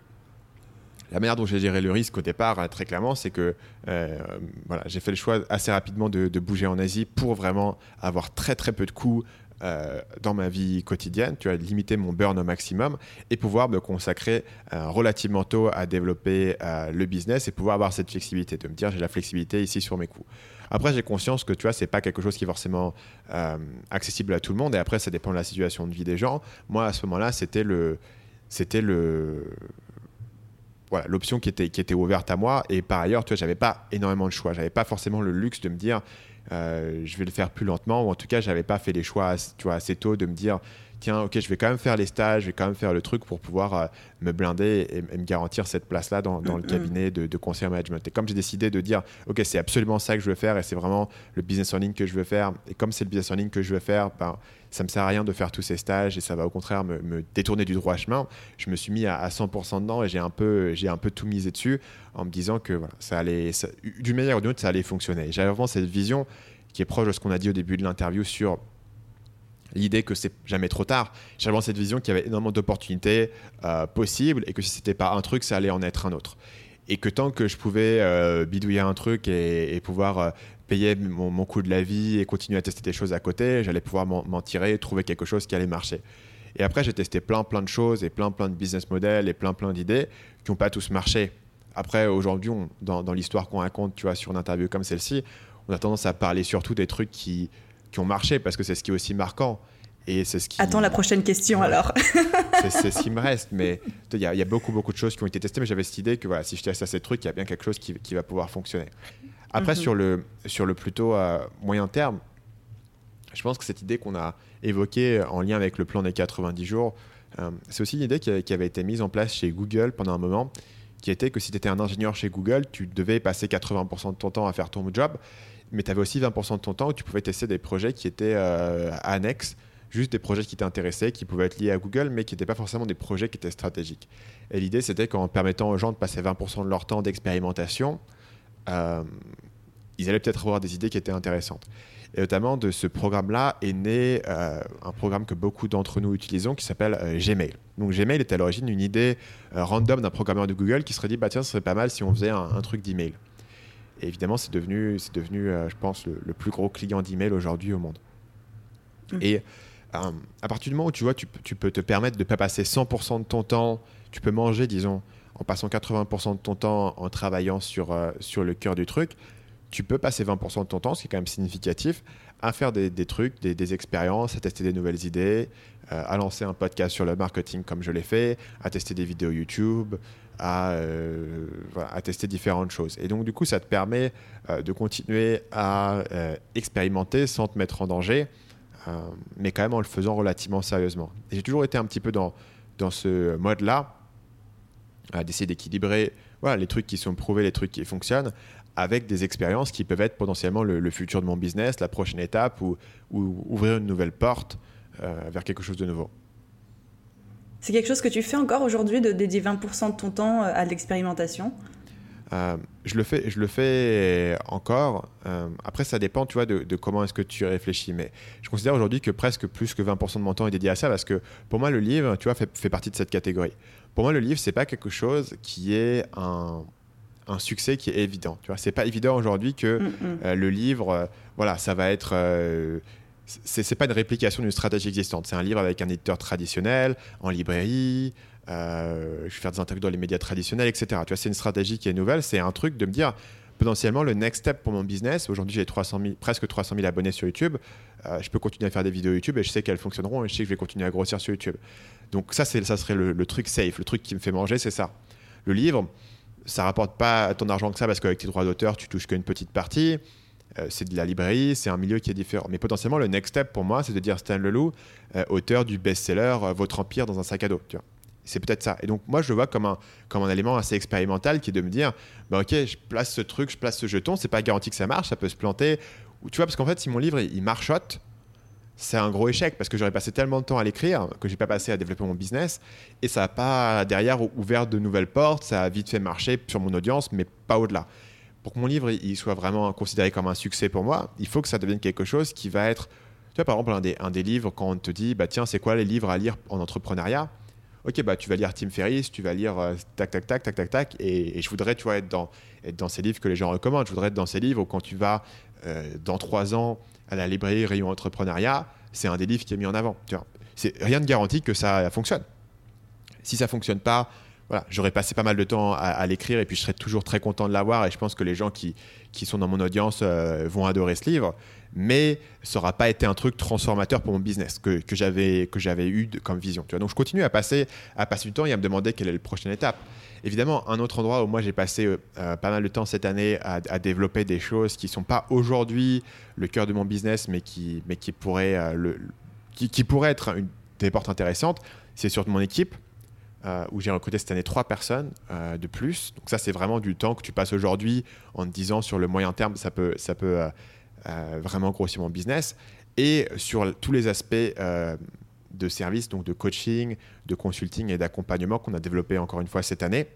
la manière dont j'ai géré le risque au départ, très clairement, c'est que voilà, j'ai fait le choix assez rapidement de, bouger en Asie pour vraiment avoir très très peu de coûts, euh, dans ma vie quotidienne, tu as limité mon burn au maximum et pouvoir me consacrer euh, relativement tôt à développer euh, le business et pouvoir avoir cette flexibilité, de me dire j'ai la flexibilité ici sur mes coûts. Après, j'ai conscience que tu vois, c'est pas quelque chose qui est forcément accessible à tout le monde et après, ça dépend de la situation de vie des gens. Moi, à ce moment-là, c'était le, c'était le, l'option qui était, qui était ouverte à moi. Et par ailleurs, tu vois, j'avais pas énormément de choix. J'avais pas forcément le luxe de me dire, euh, je vais le faire plus lentement, ou en tout cas, j'avais pas fait les choix tu vois, assez tôt de me dire, tiens, ok, je vais quand même faire les stages, je vais quand même faire le truc pour pouvoir euh, me blinder et, me garantir cette place-là dans, le cabinet de, de, conseil management. Et comme j'ai décidé de dire, ok, c'est absolument ça que je veux faire et c'est vraiment le business en ligne que je veux faire, et comme c'est le business en ligne que je veux faire, ben, ça me sert à rien de faire tous ces stages et ça va au contraire me, détourner du droit chemin. Je me suis mis à, 100% dedans et j'ai un peu, j'ai un peu tout misé dessus en me disant que voilà, ça allait, d'une manière ou d'une autre, ça allait fonctionner. J'avais vraiment cette vision qui est proche de ce qu'on a dit au début de l'interview sur l'idée que c'est jamais trop tard. J'ai vraiment cette vision qu'il y avait énormément d'opportunités euh, possibles et que si c'était pas un truc, ça allait en être un autre. Et que tant que je pouvais euh, bidouiller un truc et, pouvoir euh, payer mon, coût de la vie et continuer à tester des choses à côté, j'allais pouvoir m'en tirer, trouver quelque chose qui allait marcher. Et après, j'ai testé plein plein de choses et plein plein de business models et plein plein d'idées qui n'ont pas tous marché Après, aujourd'hui, dans, dans l'histoire qu'on raconte, tu vois, sur une interview comme celle-ci, on a tendance à parler surtout des trucs qui, qui ont marché parce que c'est ce qui est aussi marquant. Et c'est ce qui... Attends la prochaine question alors. c'est ce qui me reste, mais il y, a beaucoup, beaucoup de choses qui ont été testées, mais j'avais cette idée que voilà, si je teste à ces trucs, il y a bien quelque chose qui, qui va pouvoir fonctionner. Après, mhm. sur, le, sur le plutôt euh, moyen terme, je pense que cette idée qu'on a évoquée en lien avec le plan des 90 jours, euh, c'est aussi une idée qui, qui, avait été mise en place chez Google pendant un moment, qui était que si tu étais un ingénieur chez Google, tu devais passer 80% de ton temps à faire ton job, mais tu avais aussi 20% de ton temps où tu pouvais tester des projets qui étaient euh, annexes juste des projets qui t'intéressaient, qui pouvaient être liés à Google, mais qui n'étaient pas forcément des projets qui étaient stratégiques. Et l'idée, c'était qu'en permettant aux gens de passer 20% de leur temps d'expérimentation, euh, ils allaient peut-être avoir des idées qui étaient intéressantes. Et notamment de ce programme-là est né euh, un programme que beaucoup d'entre nous utilisons qui s'appelle Gmail. Donc Gmail est à l'origine une idée random d'un programmeur de Google qui serait dit bah tiens ce serait pas mal si on faisait un, truc d'email. Et évidemment c'est devenu, c'est devenu je pense le, plus gros client d'email aujourd'hui au monde. Mmh. Et euh, à partir du moment où tu vois, tu, peux te permettre de ne pas passer 100% de ton temps, tu peux manger, disons, en passant 80% de ton temps en travaillant sur, euh, sur le cœur du truc, tu peux passer 20% de ton temps, ce qui est quand même significatif, à faire des, trucs, des, expériences, à tester des nouvelles idées, euh, à lancer un podcast sur le marketing comme je l'ai fait, à tester des vidéos YouTube, à, à, tester différentes choses. Et donc du coup, ça te permet de continuer à expérimenter sans te mettre en danger euh, mais quand même en le faisant relativement sérieusement. J'ai toujours été un petit peu dans, ce mode-là, d'essayer d'équilibrer les trucs qui sont prouvés, les trucs qui fonctionnent, avec des expériences qui peuvent être potentiellement le, futur de mon business, la prochaine étape, ou, ou ouvrir une nouvelle porte euh, vers quelque chose de nouveau. C'est quelque chose que tu fais encore aujourd'hui, de dédier 20% de ton temps euh, à l'expérimentation? Euh, je, le fais, je le fais encore. Euh, après, ça dépend, tu vois, de, comment est-ce que tu réfléchis. Mais je considère aujourd'hui que presque plus que 20% de mon temps est dédié à ça parce que pour moi, le livre, tu vois, fait, fait partie de cette catégorie. Pour moi, le livre, c'est pas quelque chose qui est un, un succès qui est évident. Tu vois, c'est pas évident aujourd'hui que mm, mm. Euh, le livre, voilà, ça va être c'est pas une réplication d'une stratégie existante. C'est un livre avec un éditeur traditionnel, en librairie, euh, je vais faire des interviews dans les médias traditionnels, etc. Tu vois, c'est une stratégie qui est nouvelle. C'est un truc de me dire potentiellement le next step pour mon business. Aujourd'hui, j'ai 300 presque 300 000 abonnés sur YouTube. Euh, je peux continuer à faire des vidéos YouTube et je sais qu'elles fonctionneront et je sais que je vais continuer à grossir sur YouTube. Donc ça, ça serait le, truc safe, le truc qui me fait manger, c'est ça. Le livre, ça rapporte pas ton argent que ça parce qu'avec tes droits d'auteur, tu touches qu'une petite partie. Euh, c'est de la librairie, c'est un milieu qui est différent. Mais potentiellement, le next step pour moi, c'est de dire Stan Leloup, auteur du best-seller Votre Empire dans un sac à dos. Tu vois c'est peut-être ça. Et donc, moi, je le vois comme un, comme un élément assez expérimental qui est de me dire bah, Ok, je place ce truc, je place ce jeton, c'est pas garanti que ça marche, ça peut se planter. Ou, tu vois, parce qu'en fait, si mon livre il, marchote, c'est un gros échec parce que j'aurais passé tellement de temps à l'écrire que j'ai pas passé à développer mon business et ça n'a pas derrière ouvert de nouvelles portes, ça a vite fait marcher sur mon audience, mais pas au-delà. Pour que mon livre il soit vraiment considéré comme un succès pour moi, il faut que ça devienne quelque chose qui va être. Tu vois, par exemple, un des, livres, quand on te dit, bah, tiens, c'est quoi les livres à lire en entrepreneuriat? Ok, bah, tu vas lire Tim Ferriss, tu vas lire euh, tac, tac, tac, tac, tac, tac, et, je voudrais, tu vois, être dans, dans ces livres que les gens recommandent. Je voudrais être dans ces livres où quand tu vas euh, dans trois ans à la librairie Rayon Entrepreneuriat, c'est un des livres qui est mis en avant. Tu vois. Rien de garanti que ça fonctionne. Si ça fonctionne pas, voilà, j'aurais passé pas mal de temps à, l'écrire et puis je serais toujours très content de l'avoir et je pense que les gens qui, qui sont dans mon audience euh, vont adorer ce livre mais ça n'aura pas été un truc transformateur pour mon business que, que j'avais eu comme vision. Tu vois. Donc je continue à passer, à passer du temps et à me demander quelle est la prochaine étape. Évidemment, un autre endroit où moi j'ai passé euh, euh, pas mal de temps cette année à, développer des choses qui ne sont pas aujourd'hui le cœur de mon business, mais qui, mais qui, pourraient, euh, le, qui, qui être des portes intéressantes, c'est sur mon équipe. où j'ai recruté cette année trois personnes de plus. Donc ça, c'est vraiment du temps que tu passes aujourd'hui en te disant sur le moyen terme, ça peut, ça peut vraiment grossir mon business. Et sur tous les aspects de service, donc de coaching, de consulting et d'accompagnement qu'on a développé encore une fois cette année,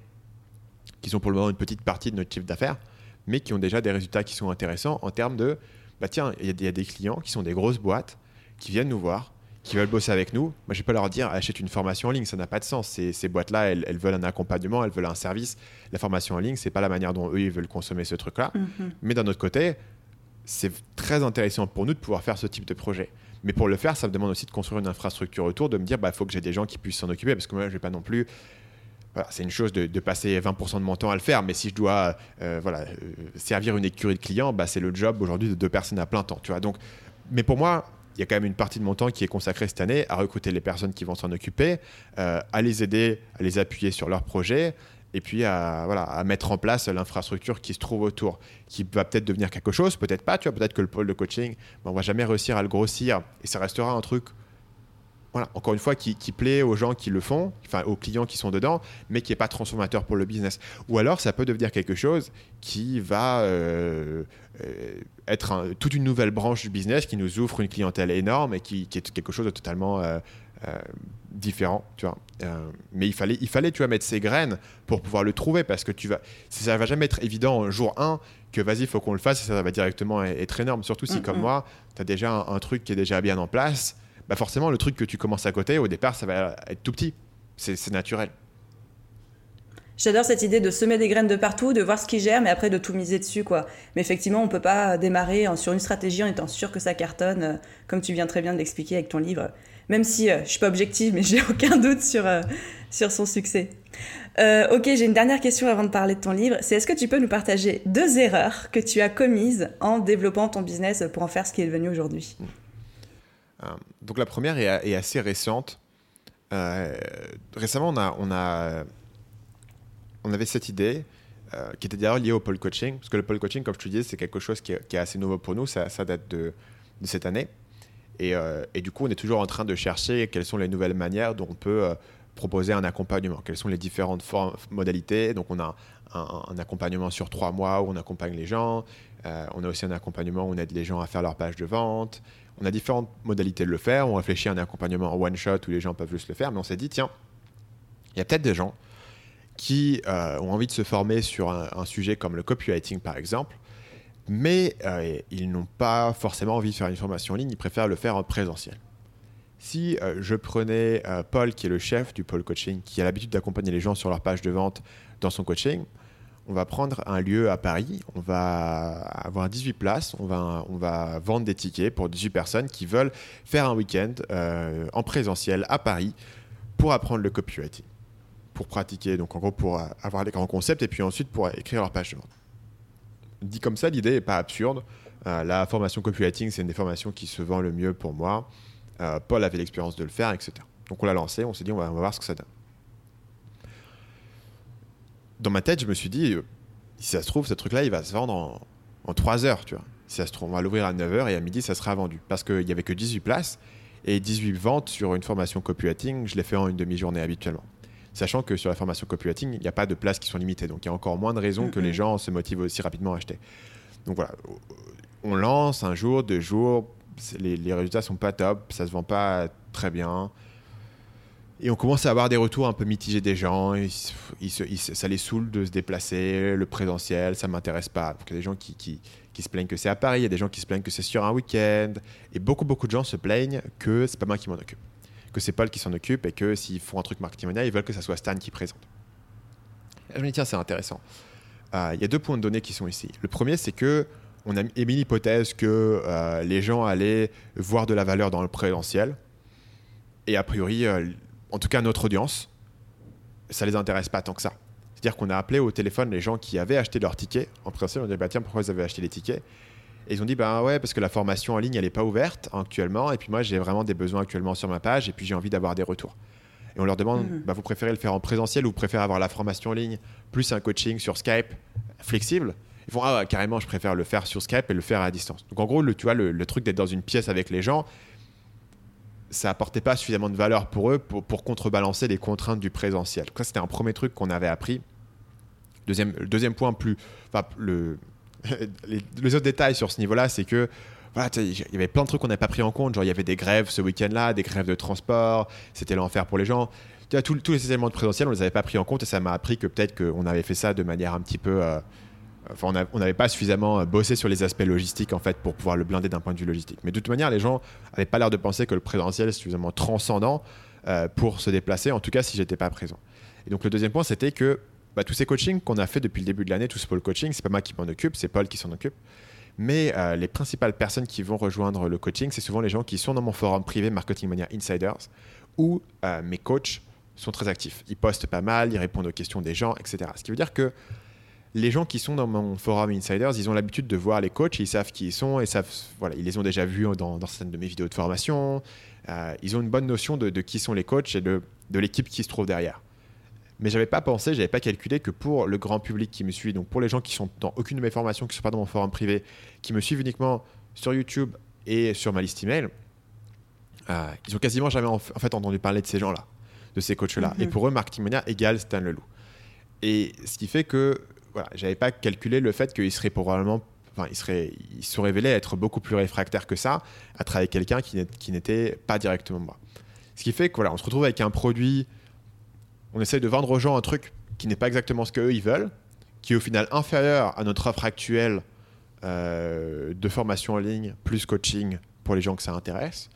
qui sont pour le moment une petite partie de notre chiffre d'affaires, mais qui ont déjà des résultats qui sont intéressants en termes de, bah tiens, il y, a des clients qui sont des grosses boîtes qui viennent nous voir, qui veulent bosser avec nous. Moi, je ne vais pas leur dire achète une formation en ligne, ça n'a pas de sens. Ces, ces boîtes-là, elles, veulent un accompagnement, elles veulent un service. La formation en ligne, c'est pas la manière dont eux ils veulent consommer ce truc-là. Mm-hmm. Mais d'un autre côté, c'est très intéressant pour nous de pouvoir faire ce type de projet. Mais pour le faire, ça me demande aussi de construire une infrastructure autour, de me dire, il bah, faut que j'ai des gens qui puissent s'en occuper, parce que moi, je vais pas non plus c'est une chose de, passer 20% de mon temps à le faire, mais si je dois euh, voilà, euh, servir une écurie de clients, bah, c'est le job aujourd'hui de deux personnes à plein temps. Tu vois Donc, mais pour moi, il y a quand même une partie de mon temps qui est consacrée cette année à recruter les personnes qui vont s'en occuper, euh, à les aider, à les appuyer sur leurs projets, et puis à, voilà, à mettre en place l'infrastructure qui se trouve autour, qui va peut-être devenir quelque chose, peut-être pas, tu vois, peut-être que le pôle de coaching, ben, on va jamais réussir à le grossir, et ça restera un truc encore une fois, qui, plaît aux gens qui le font, enfin aux clients qui sont dedans, mais qui n'est pas transformateur pour le business. Ou alors, ça peut devenir quelque chose qui va euh, euh, être toute une nouvelle branche du business qui nous ouvre une clientèle énorme et qui, est quelque chose de totalement euh, différent, tu vois. mais il fallait, il fallait, tu vois, mettre ses graines pour pouvoir le trouver parce que tu vas, ça va jamais être évident jour 1 que vas-y, il faut qu'on le fasse et ça va directement être énorme. Surtout si, comme moi, tu as déjà un, truc qui est déjà bien en place bah forcément, le truc que tu commences à côté, au départ, ça va être tout petit. C'est naturel. J'adore cette idée de semer des graines de partout, de voir ce qui gère, mais après de tout miser dessus, quoi. Mais effectivement, on peut pas démarrer sur une stratégie en étant sûr que ça cartonne, euh, comme tu viens très bien de l'expliquer avec ton livre. Même si euh, je suis pas objective, mais j'ai aucun doute sur, euh, sur son succès. ok, j'ai une dernière question avant de parler de ton livre. C'est est-ce que tu peux nous partager deux erreurs que tu as commises en développant ton business pour en faire ce qui est devenu aujourd'hui? Euh, donc la première est, assez récente. Euh, récemment, on, a, on, a, on avait cette idée euh, qui était d'ailleurs liée au pole coaching, parce que le pole coaching, comme je te disais, c'est quelque chose qui est, assez nouveau pour nous, ça, ça date de, de, cette année. Et, et, du coup, on est toujours en train de chercher quelles sont les nouvelles manières dont on peut proposer un accompagnement, quelles sont les différentes modalités. Donc, on a un, accompagnement sur trois mois où on accompagne les gens. on a aussi un accompagnement où on aide les gens à faire leur page de vente. On a différentes modalités de le faire. On réfléchit à un accompagnement en one shot où les gens peuvent juste le faire, mais on s'est dit, tiens, il y a peut-être des gens qui euh, ont envie de se former sur un, sujet comme le copywriting par exemple, mais euh, ils n'ont pas forcément envie de faire une formation en ligne, ils préfèrent le faire en présentiel. Si euh, je prenais Paul, qui est le chef du pôle coaching, qui a l'habitude d'accompagner les gens sur leur page de vente dans son coaching, on va prendre un lieu à Paris, on va avoir 18 places, on va, on va vendre des tickets pour 18 personnes qui veulent faire un week-end euh, en présentiel à Paris pour apprendre le copywriting, pour pratiquer, donc en gros pour avoir les grands concepts et puis ensuite pour écrire leur page de vente. Dit comme ça, l'idée n'est pas absurde. Euh, la formation copywriting, c'est une des formations qui se vend le mieux pour moi. Euh, Paul avait l'expérience de le faire, etc. Donc on l'a lancé, on s'est dit on va voir ce que ça donne dans ma tête, je me suis dit, euh, si ça se trouve, ce truc-là, il va se vendre en, en 3 heures, tu vois. Si ça se trouve, on va l'ouvrir à 9 heures et à midi, ça sera vendu. Parce qu'il n'y avait que 18 places et 18 ventes sur une formation copywriting, je l'ai fait en une demi-journée habituellement. Sachant que sur la formation copywriting, il n'y a pas de places qui sont limitées. Donc il y a encore moins de raisons que les gens se motivent aussi rapidement à acheter. Donc voilà, on lance un jour, deux jours, les, les résultats sont pas top, ça se vend pas très bien. Et on commence à avoir des retours un peu mitigés des gens. ça les saoule de se déplacer, le présentiel, ça m'intéresse pas. Donc il y a des gens qui, qui, qui se plaignent que c'est à Paris, il y a des gens qui se plaignent que c'est sur un week-end. Et beaucoup, beaucoup de gens se plaignent que c'est pas moi qui m'en occupe. Que c'est Paul qui s'en occupe et que s'ils font un truc marketing ils veulent que ça soit Stan qui présente. je me dis, tiens, c'est intéressant. Euh, il y a deux points de données qui sont ici. Le premier, c'est que on a émis l'hypothèse que euh, les gens allaient voir de la valeur dans le présentiel. Et a priori, euh, en tout cas notre audience, ça les intéresse pas tant que ça. C'est-à-dire qu'on a appelé au téléphone les gens qui avaient acheté leurs tickets. En principe, on a dit bah, tiens, pourquoi vous avez acheté les tickets? Et ils ont dit bah ouais, parce que la formation en ligne, elle n'est pas ouverte actuellement. Et puis moi, j'ai vraiment des besoins actuellement sur ma page. Et puis j'ai envie d'avoir des retours. Et on leur demande bah, vous préférez le faire en présentiel ou vous préférez avoir la formation en ligne plus un coaching sur Skype flexible? Ils font ah carrément je préfère le faire sur Skype et le faire à distance. Donc en gros le, tu vois le truc d'être dans une pièce avec les gens, ça apportait pas suffisamment de valeur pour eux pour, contrebalancer les contraintes du présentiel. ça, c'était un premier truc qu'on avait appris. Deuxième, deuxième point, plus, enfin, le, les, autres détails sur ce niveau-là, c'est que il y avait plein de trucs qu'on n'avait pas pris en compte. Genre, il y avait des grèves ce week-end-là, des grèves de transport, c'était l'enfer pour les gens. Tous, tous les éléments de présentiel, on ne les avait pas pris en compte et ça m'a appris que peut-être qu'on avait fait ça de manière un petit peu. Euh, Enfin, on n'avait pas suffisamment euh, bossé sur les aspects logistiques en fait pour pouvoir le blinder d'un point de vue logistique. Mais de toute manière, les gens n'avaient pas l'air de penser que le présentiel est suffisamment transcendant euh, pour se déplacer, en tout cas si j'étais pas présent. Et donc le deuxième point, c'était que bah, tous ces coachings qu'on a fait depuis le début de l'année, tout ce pôle coaching, c'est pas moi qui m'en occupe, c'est Paul qui s'en occupe. Mais euh, les principales personnes qui vont rejoindre le coaching, c'est souvent les gens qui sont dans mon forum privé Marketing Mania Insiders ou mes coachs sont très actifs. Ils postent pas mal, ils répondent aux questions des gens, etc. Ce qui veut dire que les gens qui sont dans mon forum Insiders, ils ont l'habitude de voir les coachs, ils savent qui ils sont, ils les ont déjà vus dans, certaines de mes vidéos de formation. Euh, ils ont une bonne notion de, qui sont les coachs et de l'équipe qui se trouve derrière. Mais j'avais pas pensé, j'avais pas calculé que pour le grand public qui me suit, donc pour les gens qui sont dans aucune de mes formations, qui ne sont pas dans mon forum privé, qui me suivent uniquement sur YouTube et sur ma liste email, euh, ils ont quasiment jamais en fait entendu parler de ces gens-là, de ces coachs-là. Et mhm. pour eux, Marketing Mania égale Stan Leloup. Et ce qui fait que voilà, j'avais pas calculé le fait qu'il serait probablement Enfin, il, serait, il se révélait être beaucoup plus réfractaire que ça à travailler avec quelqu'un qui n'était pas directement moi. Ce qui fait qu'on voilà, on se retrouve avec un produit, on essaye de vendre aux gens un truc qui n'est pas exactement ce qu'eux ils veulent, qui est au final inférieur à notre offre actuelle euh, de formation en ligne plus coaching pour les gens que ça intéresse.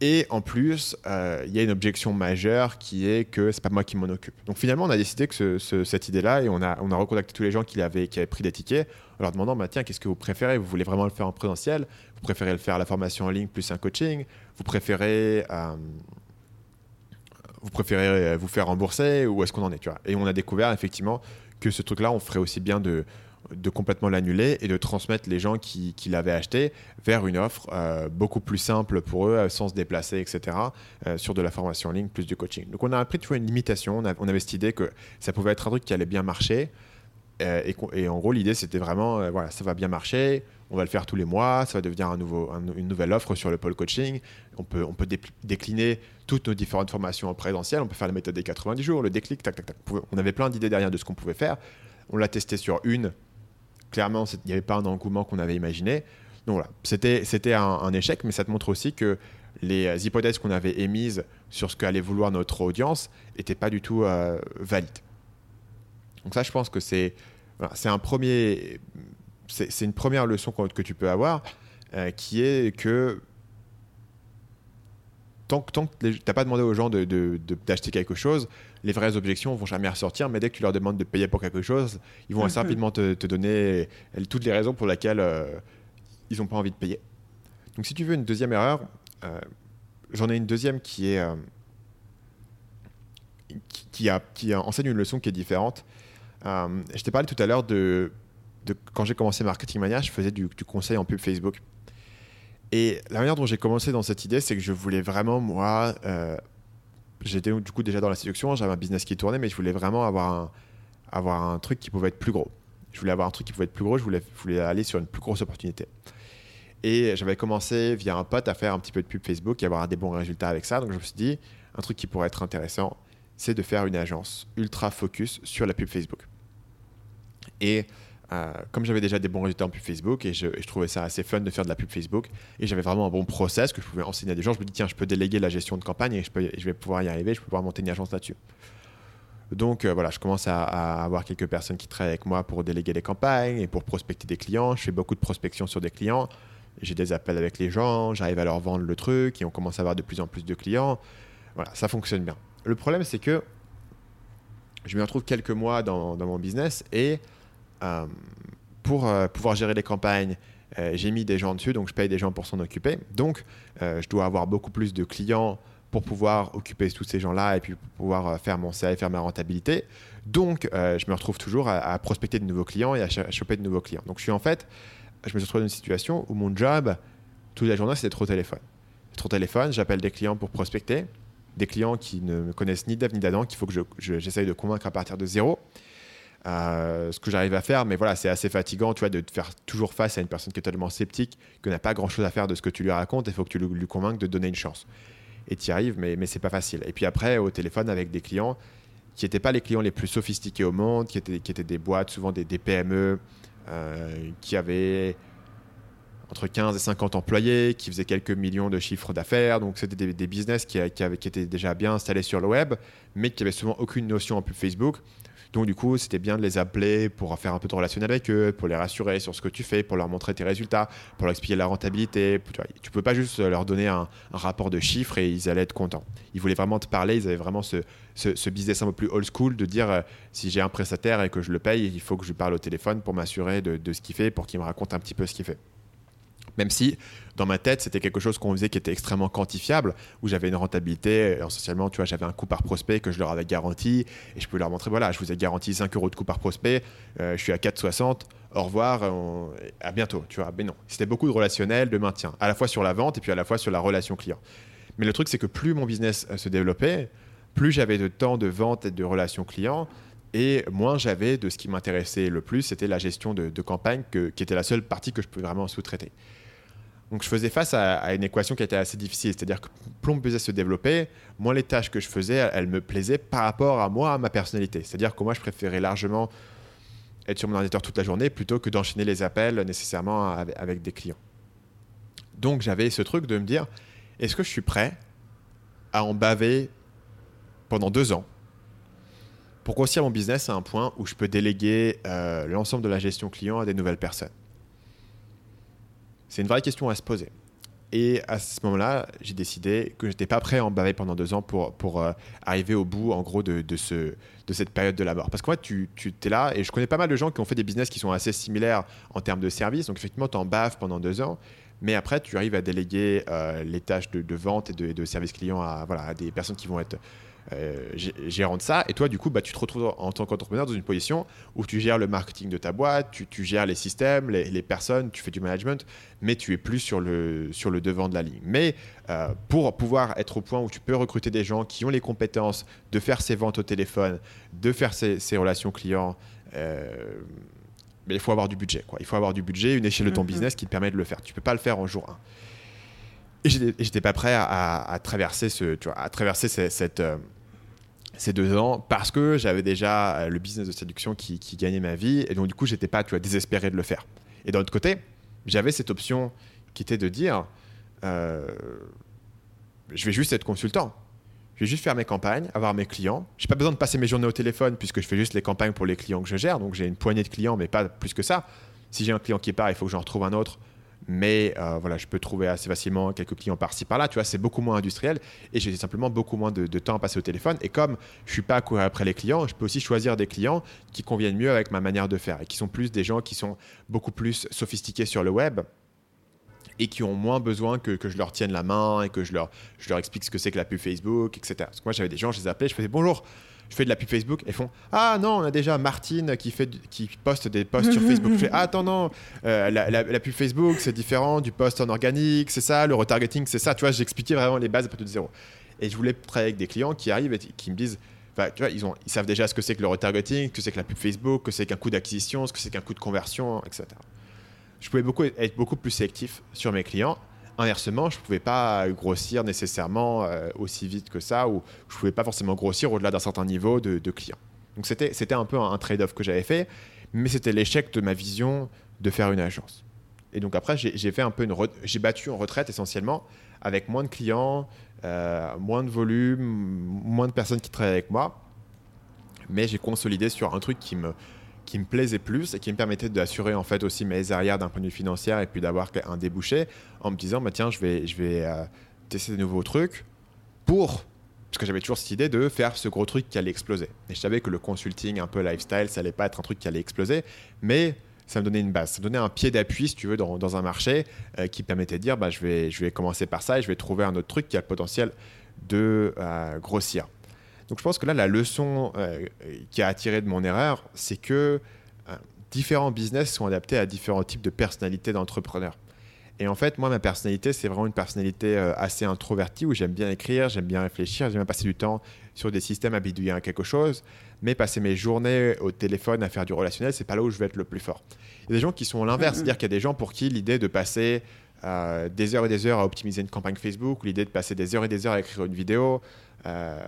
Et en plus, euh, il y a une objection majeure qui est que c'est pas moi qui m'en occupe. Donc finalement, on a décidé que cette idée-là, et on a, on a recontacté tous les gens qui avaient, qui avaient pris des tickets, en leur demandant bah, tiens, qu'est-ce que vous préférez? Vous voulez vraiment le faire en présentiel? Vous préférez le faire à la formation en ligne plus un coaching? Vous préférez. Euh, vous préférez vous faire rembourser ou est-ce qu'on en est vois Et on a découvert effectivement que ce truc-là, on ferait aussi bien de, complètement l'annuler et de transmettre les gens qui, l'avaient acheté vers une offre euh, beaucoup plus simple pour eux, sans se déplacer, etc., euh, sur de la formation en ligne plus du coaching. Donc on a appris tu une limitation, on, avait cette idée que ça pouvait être un truc qui allait bien marcher. Euh, et, en gros, l'idée, c'était vraiment, voilà, ça va bien marcher, on va le faire tous les mois, ça va devenir une nouvelle offre sur le pôle coaching. On peut, décliner toutes nos différentes formations en présentiel, on peut faire la méthode des 90 jours, le déclic, tac, tac, tac. On avait plein d'idées derrière de ce qu'on pouvait faire. On l'a testé sur une, clairement, il n'y avait pas un engouement qu'on avait imaginé. Donc voilà, c'était, un, échec, mais ça te montre aussi que les hypothèses qu'on avait émises sur ce qu'allait vouloir notre audience n'étaient pas du tout euh, valides. Donc ça, je pense que c'est, c'est un premier, c'est, une première leçon que, tu peux avoir, euh, qui est que tant, tant que tu n'as pas demandé aux gens d'acheter de, quelque chose, les vraies objections vont jamais ressortir, mais dès que tu leur demandes de payer pour quelque chose, ils vont assez mhm. rapidement te, donner toutes les raisons pour lesquelles euh, ils n'ont pas envie de payer. Donc si tu veux une deuxième erreur, euh, j'en ai une deuxième qui est qui, a, qui enseigne une leçon qui est différente. Je t'ai parlé tout à l'heure de, quand j'ai commencé Marketing Mania, je faisais du, conseil en pub Facebook. Et la manière dont j'ai commencé dans cette idée, c'est que je voulais vraiment, moi, j'étais du coup déjà dans la séduction, j'avais un business qui tournait, mais je voulais vraiment avoir un, avoir un truc qui pouvait être plus gros. Je voulais avoir un truc qui pouvait être plus gros, je voulais aller sur une plus grosse opportunité. Et j'avais commencé via un pote à faire un petit peu de pub Facebook et avoir des bons résultats avec ça. Donc je me suis dit, un truc qui pourrait être intéressant, c'est de faire une agence ultra focus sur la pub Facebook. Et euh, comme j'avais déjà des bons résultats en pub Facebook et je, trouvais ça assez fun de faire de la pub Facebook et j'avais vraiment un bon process que je pouvais enseigner à des gens, je me dis tiens, je peux déléguer la gestion de campagne et je, vais pouvoir y arriver, je peux pouvoir monter une agence là-dessus. Donc euh, voilà, je commence à, avoir quelques personnes qui travaillent avec moi pour déléguer les campagnes et pour prospecter des clients. Je fais beaucoup de prospection sur des clients. J'ai des appels avec les gens, j'arrive à leur vendre le truc et on commence à avoir de plus en plus de clients. Voilà, ça fonctionne bien. Le problème, c'est que je me retrouve quelques mois dans, mon business et pour euh, pouvoir gérer les campagnes, euh, j'ai mis des gens dessus, donc je paye des gens pour s'en occuper. Donc, je dois avoir beaucoup plus de clients pour pouvoir occuper tous ces gens-là et puis pouvoir faire mon CA et faire ma rentabilité. Donc, je me retrouve toujours à, prospecter de nouveaux clients et à, choper de nouveaux clients. Donc, je suis en fait, je me suis retrouvé dans une situation où mon job, toute la journée, c'était trop téléphone. Trop téléphone, j'appelle des clients pour prospecter, des clients qui ne me connaissent ni d'Ave ni d'Adam, qu'il faut que j'essaye de convaincre à partir de zéro. Euh, ce que j'arrive à faire, mais voilà, c'est assez fatigant, tu vois, de te faire toujours face à une personne qui est totalement sceptique, qui n'a pas grand-chose à faire de ce que tu lui racontes, il faut que tu lui, convainques de donner une chance. Et tu y arrives, mais, mais c'est pas facile. Et puis après, au téléphone avec des clients qui n'étaient pas les clients les plus sophistiqués au monde, qui étaient, qui étaient des boîtes, souvent des, PME, euh, qui avaient entre 15 et 50 employés, qui faisaient quelques millions de chiffres d'affaires. Donc, c'était des, business qui, qui, avaient, qui, étaient déjà bien installés sur le web, mais qui avaient souvent aucune notion en pub Facebook. Donc du coup, c'était bien de les appeler pour faire un peu de relationnel avec eux, pour les rassurer sur ce que tu fais, pour leur montrer tes résultats, pour leur expliquer la rentabilité. Tu ne peux pas juste leur donner un, rapport de chiffres et ils allaient être contents. Ils voulaient vraiment te parler, ils avaient vraiment ce, business un peu plus old school de dire euh, si j'ai un prestataire et que je le paye, il faut que je lui parle au téléphone pour m'assurer de, ce qu'il fait, pour qu'il me raconte un petit peu ce qu'il fait. Même si dans ma tête, c'était quelque chose qu'on faisait qui était extrêmement quantifiable, où j'avais une rentabilité, essentiellement, tu vois, j'avais un coût par prospect que je leur avais garanti, et je pouvais leur montrer, voilà, je vous ai garanti 5 euros de coût par prospect, euh, je suis à 4,60, au revoir, à bientôt, tu vois. Mais non, c'était beaucoup de relationnel, de maintien, à la fois sur la vente et puis à la fois sur la relation client. Mais le truc, c'est que plus mon business euh, se développait, plus j'avais de temps de vente et de relation client, et moins j'avais de ce qui m'intéressait le plus, c'était la gestion de, campagne, qui était la seule partie que je pouvais vraiment sous-traiter. Donc je faisais face à, une équation qui était assez difficile, c'est-à-dire que plus business se développer, moins les tâches que je faisais, elles, me plaisaient par rapport à moi, à ma personnalité. C'est-à-dire que moi, je préférais largement être sur mon ordinateur toute la journée plutôt que d'enchaîner les appels nécessairement avec, des clients. Donc j'avais ce truc de me dire, est-ce que je suis prêt à en baver pendant deux ans pour grossir mon business à un point où je peux déléguer euh, l'ensemble de la gestion client à des nouvelles personnes? C'est une vraie question à se poser. Et à ce moment-là, j'ai décidé que je n'étais pas prêt à en baver pendant deux ans pour, pour euh, arriver au bout, en gros, de, de, ce, de cette période de la mort. Parce qu'en fait, tu, tu es là, et je connais pas mal de gens qui ont fait des business qui sont assez similaires en termes de services. Donc, effectivement, tu en baves pendant deux ans, mais après, tu arrives à déléguer euh, les tâches de, de, vente et de, de service client à, voilà, à des personnes qui vont être euh, gérant de ça. Et toi, du coup, bah, tu te retrouves en tant qu'entrepreneur dans une position où tu gères le marketing de ta boîte, tu, gères les systèmes, les, personnes, tu fais du management, mais tu es plus sur le, sur le devant de la ligne. Mais euh, pour pouvoir être au point où tu peux recruter des gens qui ont les compétences de faire ces ventes au téléphone, de faire ces, relations clients, euh, mais il faut avoir du budget. Quoi. Il faut avoir du budget, une échelle de ton mm-hmm. business qui te permet de le faire. Tu ne peux pas le faire en jour 1. Et j'étais pas prêt à, traverser, ce, tu vois, à traverser cette, ces deux ans parce que j'avais déjà euh, le business de séduction qui, gagnait ma vie et donc du coup j'étais pas tu vois, désespéré de le faire. Et d'un autre côté, j'avais cette option qui était de dire euh, je vais juste être consultant. Je vais juste faire mes campagnes, avoir mes clients. J'ai pas besoin de passer mes journées au téléphone puisque je fais juste les campagnes pour les clients que je gère. Donc j'ai une poignée de clients, mais pas plus que ça. Si j'ai un client qui part, il faut que j'en retrouve un autre mais euh, voilà, je peux trouver assez facilement quelques clients par-ci par-là. Tu vois, c'est beaucoup moins industriel et j'ai simplement beaucoup moins de, temps à passer au téléphone. Et comme je suis pas à courir après les clients, je peux aussi choisir des clients qui conviennent mieux avec ma manière de faire et qui sont plus des gens qui sont beaucoup plus sophistiqués sur le web et qui ont moins besoin que, que, je leur tienne la main et que je leur, je leur explique ce que c'est que la pub Facebook, etc. Parce que moi, j'avais des gens, je les appelais, je faisais bonjour, je fais de la pub Facebook et font ah non on a déjà Martine qui fait qui poste des posts sur Facebook. Je fais ah attends non euh, la, pub Facebook c'est différent du post en organique c'est ça le retargeting c'est ça. Tu vois j'expliquais vraiment les bases à partir de zéro. Et je voulais travailler avec des clients qui arrivent et qui me disent tu vois, ils, ont, ils savent déjà ce que c'est que le retargeting, ce que c'est que la pub Facebook, que c'est qu'un coût d'acquisition, ce que c'est qu'un coût de conversion, etc. Je pouvais beaucoup, être beaucoup plus sélectif sur mes clients Inversement, je ne pouvais pas grossir nécessairement euh, aussi vite que ça, ou je ne pouvais pas forcément grossir au-delà d'un certain niveau de, clients. Donc c'était un peu un, trade-off que j'avais fait, mais c'était l'échec de ma vision de faire une agence. Et donc après, j'ai fait un peu une j'ai battu en retraite essentiellement avec moins de clients, euh, moins de volume, moins de personnes qui travaillent avec moi, mais j'ai consolidé sur un truc qui me qui me plaisait plus et qui me permettait d'assurer en fait aussi mes arrières d'un point de vue financier et puis d'avoir un débouché en me disant bah tiens je vais je vais euh, tester de nouveaux trucs pour parce que j'avais toujours cette idée de faire ce gros truc qui allait exploser et je savais que le consulting un peu lifestyle ça allait pas être un truc qui allait exploser mais ça me donnait une base, ça me donnait un pied d'appui, si tu veux, dans, dans un marché euh, qui permettait de dire bah, je, vais, je vais commencer par ça et je vais trouver un autre truc qui a le potentiel de euh, grossir. Donc je pense que là, la leçon euh, qui a attiré de mon erreur, c'est que euh, différents business sont adaptés à différents types de personnalités d'entrepreneurs. Et en fait, moi, ma personnalité, c'est vraiment une personnalité euh, assez introvertie où j'aime bien écrire, j'aime bien réfléchir, j'aime bien passer du temps sur des systèmes à bidouiller à quelque chose. Mais passer mes journées au téléphone à faire du relationnel, c'est pas là où je vais être le plus fort. Il y a des gens qui sont l'inverse, c'est-à-dire qu'il y a des gens pour qui l'idée de passer des heures et des heures à optimiser une campagne Facebook, ou l'idée de passer des heures et des heures à écrire une vidéo, euh,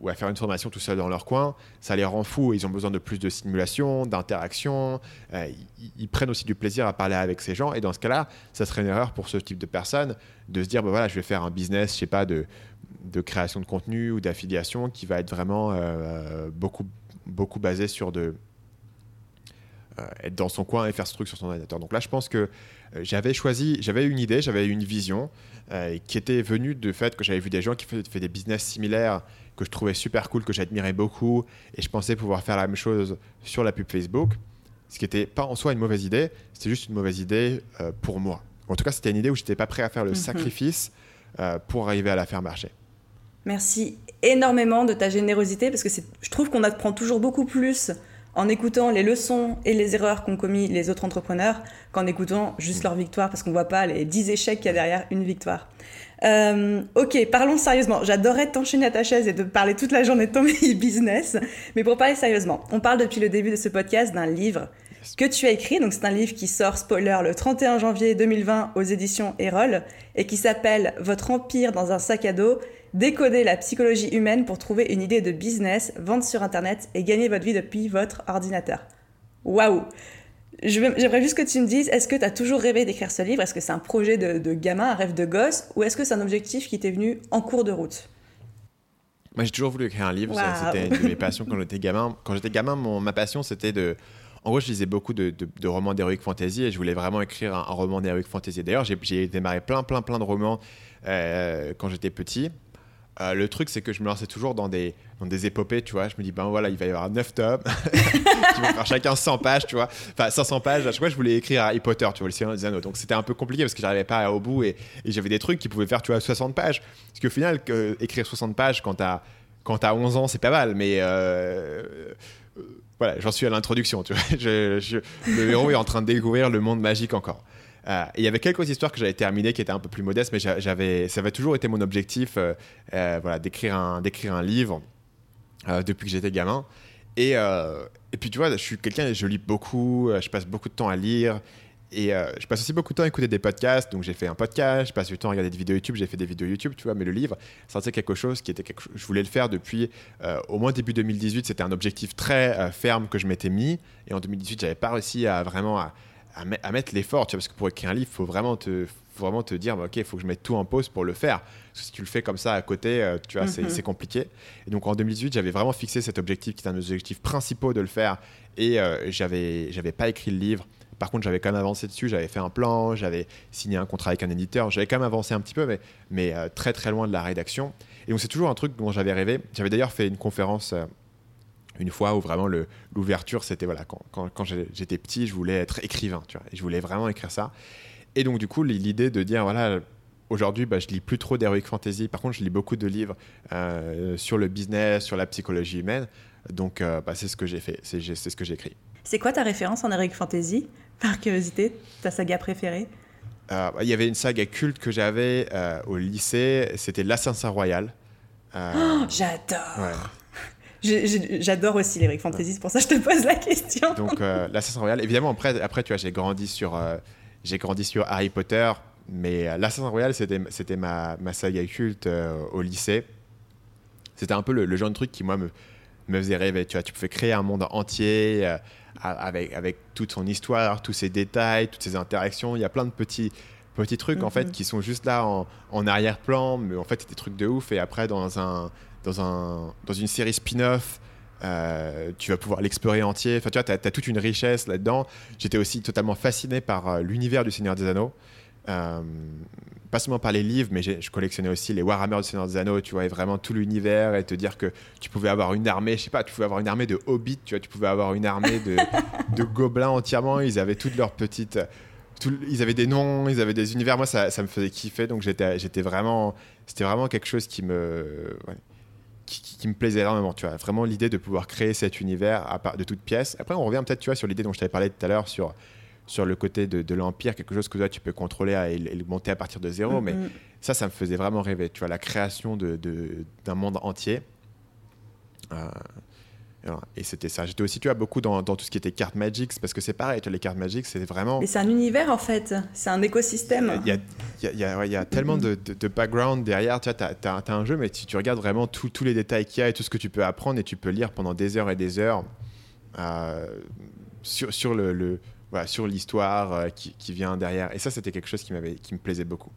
ou à faire une formation tout seul dans leur coin, ça les rend fous. Ils ont besoin de plus de stimulation, d'interaction. Euh, ils, prennent aussi du plaisir à parler avec ces gens. Et dans ce cas-là, ça serait une erreur pour ce type de personnes de se dire bah voilà, je vais faire un business, je sais pas, de, de création de contenu ou d'affiliation qui va être vraiment euh, beaucoup, beaucoup basé sur de, être dans son coin et faire ce truc sur son ordinateur. Donc là, je pense que j'avais choisi, j'avais une idée, j'avais une vision. Euh, qui était venu du fait que j'avais vu des gens qui faisaient des business similaires que je trouvais super cool, que j'admirais beaucoup, et je pensais pouvoir faire la même chose sur la pub Facebook, ce qui n'était pas en soi une mauvaise idée, c'était juste une mauvaise idée euh, pour moi. En tout cas, c'était une idée où j'étais pas prêt à faire le Mhm. sacrifice euh, pour arriver à la faire marcher. Merci énormément de ta générosité parce que je trouve qu'on apprend toujours beaucoup plus en écoutant les leçons et les erreurs qu'ont commis les autres entrepreneurs qu'en écoutant juste leur victoire parce qu'on voit pas les 10 échecs qu'il y a derrière une victoire. Euh, ok, parlons sérieusement. J'adorerais t'enchaîner à ta chaise et de parler toute la journée de ton business. Mais pour parler sérieusement, on parle depuis le début de ce podcast d'un livre que tu as écrit. Donc c'est un livre qui sort, spoiler, le 31 janvier 2020 aux éditions Erol et qui s'appelle Votre empire dans un sac à dos. Décoder la psychologie humaine pour trouver une idée de business, vendre sur Internet et gagner votre vie depuis votre ordinateur. Waouh J'aimerais juste que tu me dises, est-ce que tu as toujours rêvé d'écrire ce livre? Est-ce que c'est un projet de, de gamin, un rêve de gosse? Ou est-ce que c'est un objectif qui t'est venu en cours de route? Moi, j'ai toujours voulu écrire un livre. C'était une de mes passions quand j'étais gamin. Quand j'étais gamin, mon- ma passion, c'était de. En gros, je lisais beaucoup de, de- de romans d'heroic fantasy et je voulais vraiment écrire un, un roman d'heroic fantasy. D'ailleurs, j'ai- j'ai démarré plein, plein, plein de romans euh, quand j'étais petit. Euh, le truc, c'est que je me lançais toujours dans des, dans des épopées, tu vois. Je me dis, ben voilà, il va y avoir 9 tomes, qui vont faire chacun 100 pages, tu vois. Enfin, 500 pages. À chaque fois, je voulais écrire Harry Potter, tu vois, le Seigneur des Anneaux. Donc, c'était un peu compliqué parce que j'arrivais pas au bout et, j'avais des trucs qui pouvaient faire, tu vois, 60 pages. Parce qu'au final, écrire 60 pages quand t'as quand t'as 11 ans, c'est pas mal, mais euh, euh, voilà, j'en suis à l'introduction, tu vois. Le héros est en train de découvrir le monde magique encore. Euh, il y avait quelques histoires que j'avais terminées qui étaient un peu plus modestes, mais j'a- j'avais, ça avait toujours été mon objectif, euh, euh, voilà, d'écrire un, d'écrire un livre depuis que j'étais gamin. Et, et puis tu vois, je suis quelqu'un, je lis beaucoup, je passe beaucoup de temps à lire. Et je passe aussi beaucoup de temps à écouter des podcasts. Donc j'ai fait un podcast, je passe du temps à regarder des vidéos YouTube, j'ai fait des vidéos YouTube, tu vois. Mais le livre, c'était quelque chose qui était quelque chose, je voulais le faire depuis au moins début 2018. C'était un objectif très ferme que je m'étais mis. Et en 2018, j'avais pas réussi à vraiment à, à, me- à mettre l'effort, tu vois, parce que pour écrire un livre, faut vraiment te, faut vraiment te dire, bah, ok, il faut que je mette tout en pause pour le faire. Parce que si tu le fais comme ça à côté, euh, tu vois, c'est- Mhm. c'est compliqué. Et donc en 2018, j'avais vraiment fixé cet objectif qui était un des objectifs principaux de le faire. Et euh, j'avais, j'avais pas écrit le livre. Par contre, j'avais quand même avancé dessus, j'avais fait un plan, j'avais signé un contrat avec un éditeur, j'avais quand même avancé un petit peu, mais, mais euh, très très loin de la rédaction. Et donc c'est toujours un truc dont j'avais rêvé. J'avais d'ailleurs fait une conférence euh, une fois où vraiment l'ouverture, c'était voilà, quand, quand, quand j'ai- j'étais petit, je voulais être écrivain, tu vois, et je voulais vraiment écrire ça. Et donc du coup, l'idée de dire, voilà, aujourd'hui, bah, je lis plus trop d'heroic fantasy, par contre, je lis beaucoup de livres euh, sur le business, sur la psychologie humaine. Donc euh, bah, c'est ce que j'ai fait, c'est ce que j'ai écrit. C'est quoi ta référence en Heroic Fantasy Par curiosité, ta saga préférée? Euh, Il y avait une saga culte que j'avais au lycée, c'était l'Assassin Royal. Oh, J'adore ouais. J'adore aussi l'Heroic Fantasy, c'est pour ça que je te pose la question. Donc euh, l'Assassin Royal, évidemment après, après tu vois, j'ai grandi sur, euh, j'ai grandi sur Harry Potter, mais euh, l'Assassin Royal c'était, c'était ma, ma saga culte euh, au lycée. C'était un peu le, le genre de truc qui moi me, me faisait rêver. Tu vois, tu pouvais créer un monde entier euh, avec, avec toute son histoire, tous ses détails, toutes ses interactions. Il y a plein de petits petits trucs en fait Mhm. qui sont juste là en, en arrière-plan, mais en fait c'est des trucs de ouf. Et après dans un dans un dans une série spin-off. euh, tu vas pouvoir l'explorer entier. Enfin, tu vois, tu as, toute une richesse là-dedans. J'étais aussi totalement fasciné par euh, l'univers du Seigneur des Anneaux. Euh, pas seulement par les livres, mais je collectionnais aussi les Warhammer du Seigneur des Anneaux, tu vois, et vraiment tout l'univers, et te dire que tu pouvais avoir une armée, je sais pas, tu pouvais avoir une armée de hobbits, tu vois, tu pouvais avoir une armée de, de gobelins entièrement, ils avaient toutes leurs petites... tout- ils avaient des noms, ils avaient des univers, moi ça, ça me faisait kiffer, donc j'étais j'étais vraiment... C'était vraiment quelque chose qui me... ouais, qui, qui- qui me plaisait énormément, tu vois, vraiment l'idée de pouvoir créer cet univers à part de toutes pièces. Après, on revient peut-être, tu vois, sur l'idée dont je t'avais parlé tout à l'heure, sur sur le côté de, de l'Empire, quelque chose que toi, tu peux contrôler et, le monter à partir de zéro. Mais ça, ça me faisait vraiment rêver. Tu vois, la création d'un de, d'un monde entier. Euh, et c'était ça. J'étais aussi, tu vois, beaucoup dans, dans tout ce qui était cartes Magic, parce que c'est pareil, tu vois, les cartes Magic, c'est vraiment... Mais c'est un univers en fait, c'est un écosystème. Il y a, il y a- il y a- ouais, il y a tellement de, de- de background derrière. Tu as, un jeu, mais si tu regardes vraiment tout- tous les détails qu'il y a et tout ce que tu peux apprendre, et tu peux lire pendant des heures et des heures euh, sur, sur le, le- voilà, sur l'histoire euh, qui, qui vient derrière. Et ça, c'était quelque chose qui, m'avait, qui me plaisait beaucoup.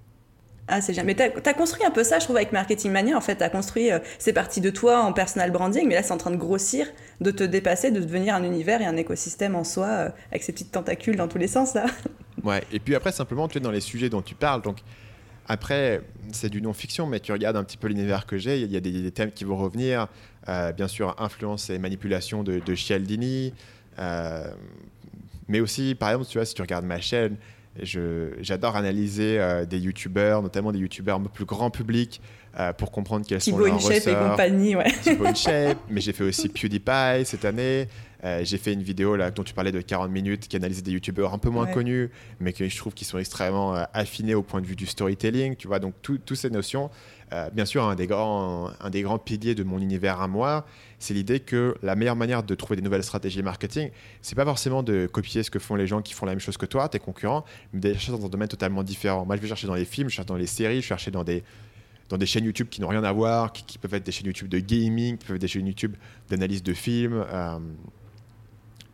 Ah, c'est génial. Mais t'as as construit un peu ça, je trouve, avec Marketing Mania. En fait, t'as construit, euh, c'est parti de toi en personal branding, mais là, c'est en train de grossir, de te dépasser, de devenir un univers et un écosystème en soi, euh, avec ses petites tentacules dans tous les sens, là. Ouais. Et puis après, simplement, tu es dans les sujets dont tu parles. Donc, après, c'est du non-fiction, mais tu regardes un petit peu l'univers que j'ai. Il y a des, thèmes qui vont revenir. Euh, bien sûr, influence et manipulation de, de mais aussi, par exemple, tu vois, si tu regardes ma chaîne, J'adore analyser des youtubeurs, notamment des youtubeurs plus grand public, pour comprendre quels sont leurs ressorts. Shape et compagnie, ouais. Shape, mais j'ai fait aussi PewDiePie cette année. Euh, j'ai fait une vidéo là, dont tu parlais de 40 minutes qui analysait des youtubeurs un peu moins connus, mais que je trouve qu'ils sont extrêmement euh, affinés au point de vue du storytelling. Tu vois, donc toutes ces notions. Euh, bien sûr, un des, grands, un des grands piliers de mon univers à moi, c'est l'idée que la meilleure manière de trouver des nouvelles stratégies marketing, c'est pas forcément de copier ce que font les gens qui font la même chose que toi, tes concurrents, mais d'aller chercher dans un domaine totalement différent. Moi, je vais chercher dans les films, je cherche dans les séries, je chercher dans des, dans des chaînes YouTube qui n'ont rien à voir, qui, peuvent être des chaînes YouTube de gaming, qui peuvent être des chaînes YouTube d'analyse de films.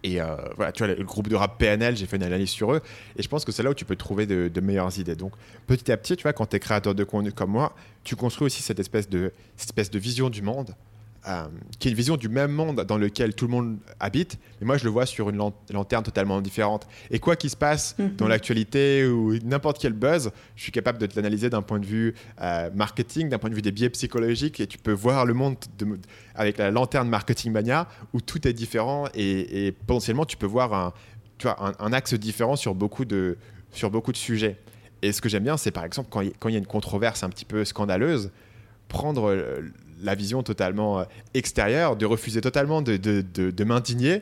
Et euh, voilà, tu vois, le groupe de rap PNL, j'ai fait une analyse sur eux. Et je pense que c'est là où tu peux trouver de, de, meilleures idées. Donc, petit à petit, tu vois, quand tu es créateur de contenu comme moi, tu construis aussi cette espèce de, cette espèce de vision du monde euh, qui est une vision du même monde dans lequel tout le monde habite, mais moi je le vois sur une lanterne totalement différente. Et quoi qu'il se passe mhm. dans l'actualité ou n'importe quel buzz, je suis capable de l'analyser d'un point de vue euh, marketing, d'un point de vue des biais psychologiques, et tu peux voir le monde avec la lanterne marketing mania où tout est différent et, potentiellement tu peux voir un, tu vois, un, axe différent sur beaucoup de, sur beaucoup de sujets. Et ce que j'aime bien, c'est par exemple quand il y a une controverse un petit peu scandaleuse, prendre la vision totalement euh, extérieure, de refuser totalement de, de, de, m'indigner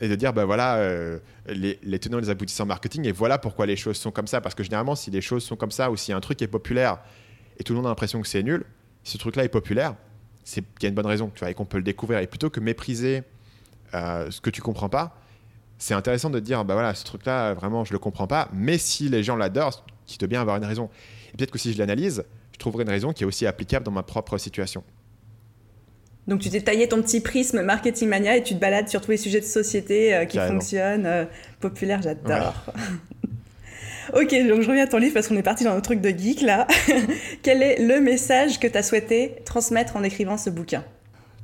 et de dire, ben voilà, euh, les, tenants et les aboutissants marketing, et voilà pourquoi les choses sont comme ça. Parce que généralement, si les choses sont comme ça, ou si un truc est populaire et tout le monde a l'impression que c'est nul, ce truc-là est populaire, c'est qu'il y a une bonne raison, tu vois, et qu'on peut le découvrir. Et plutôt que mépriser euh, ce que tu comprends pas, c'est intéressant de dire, ben voilà, ce truc-là, vraiment, je le comprends pas, mais si les gens l'adorent, qui te bien avoir une raison. Et peut-être que si je l'analyse, je trouverai une raison qui est aussi applicable dans ma propre situation. Donc tu t'es taillé ton petit prisme marketing mania et tu te balades sur tous les sujets de société euh, qui fonctionnent, euh, populaires, j'adore. ok, donc je reviens à ton livre parce qu'on est parti dans un truc de geek là. Quel est le message que tu as souhaité transmettre en écrivant ce bouquin?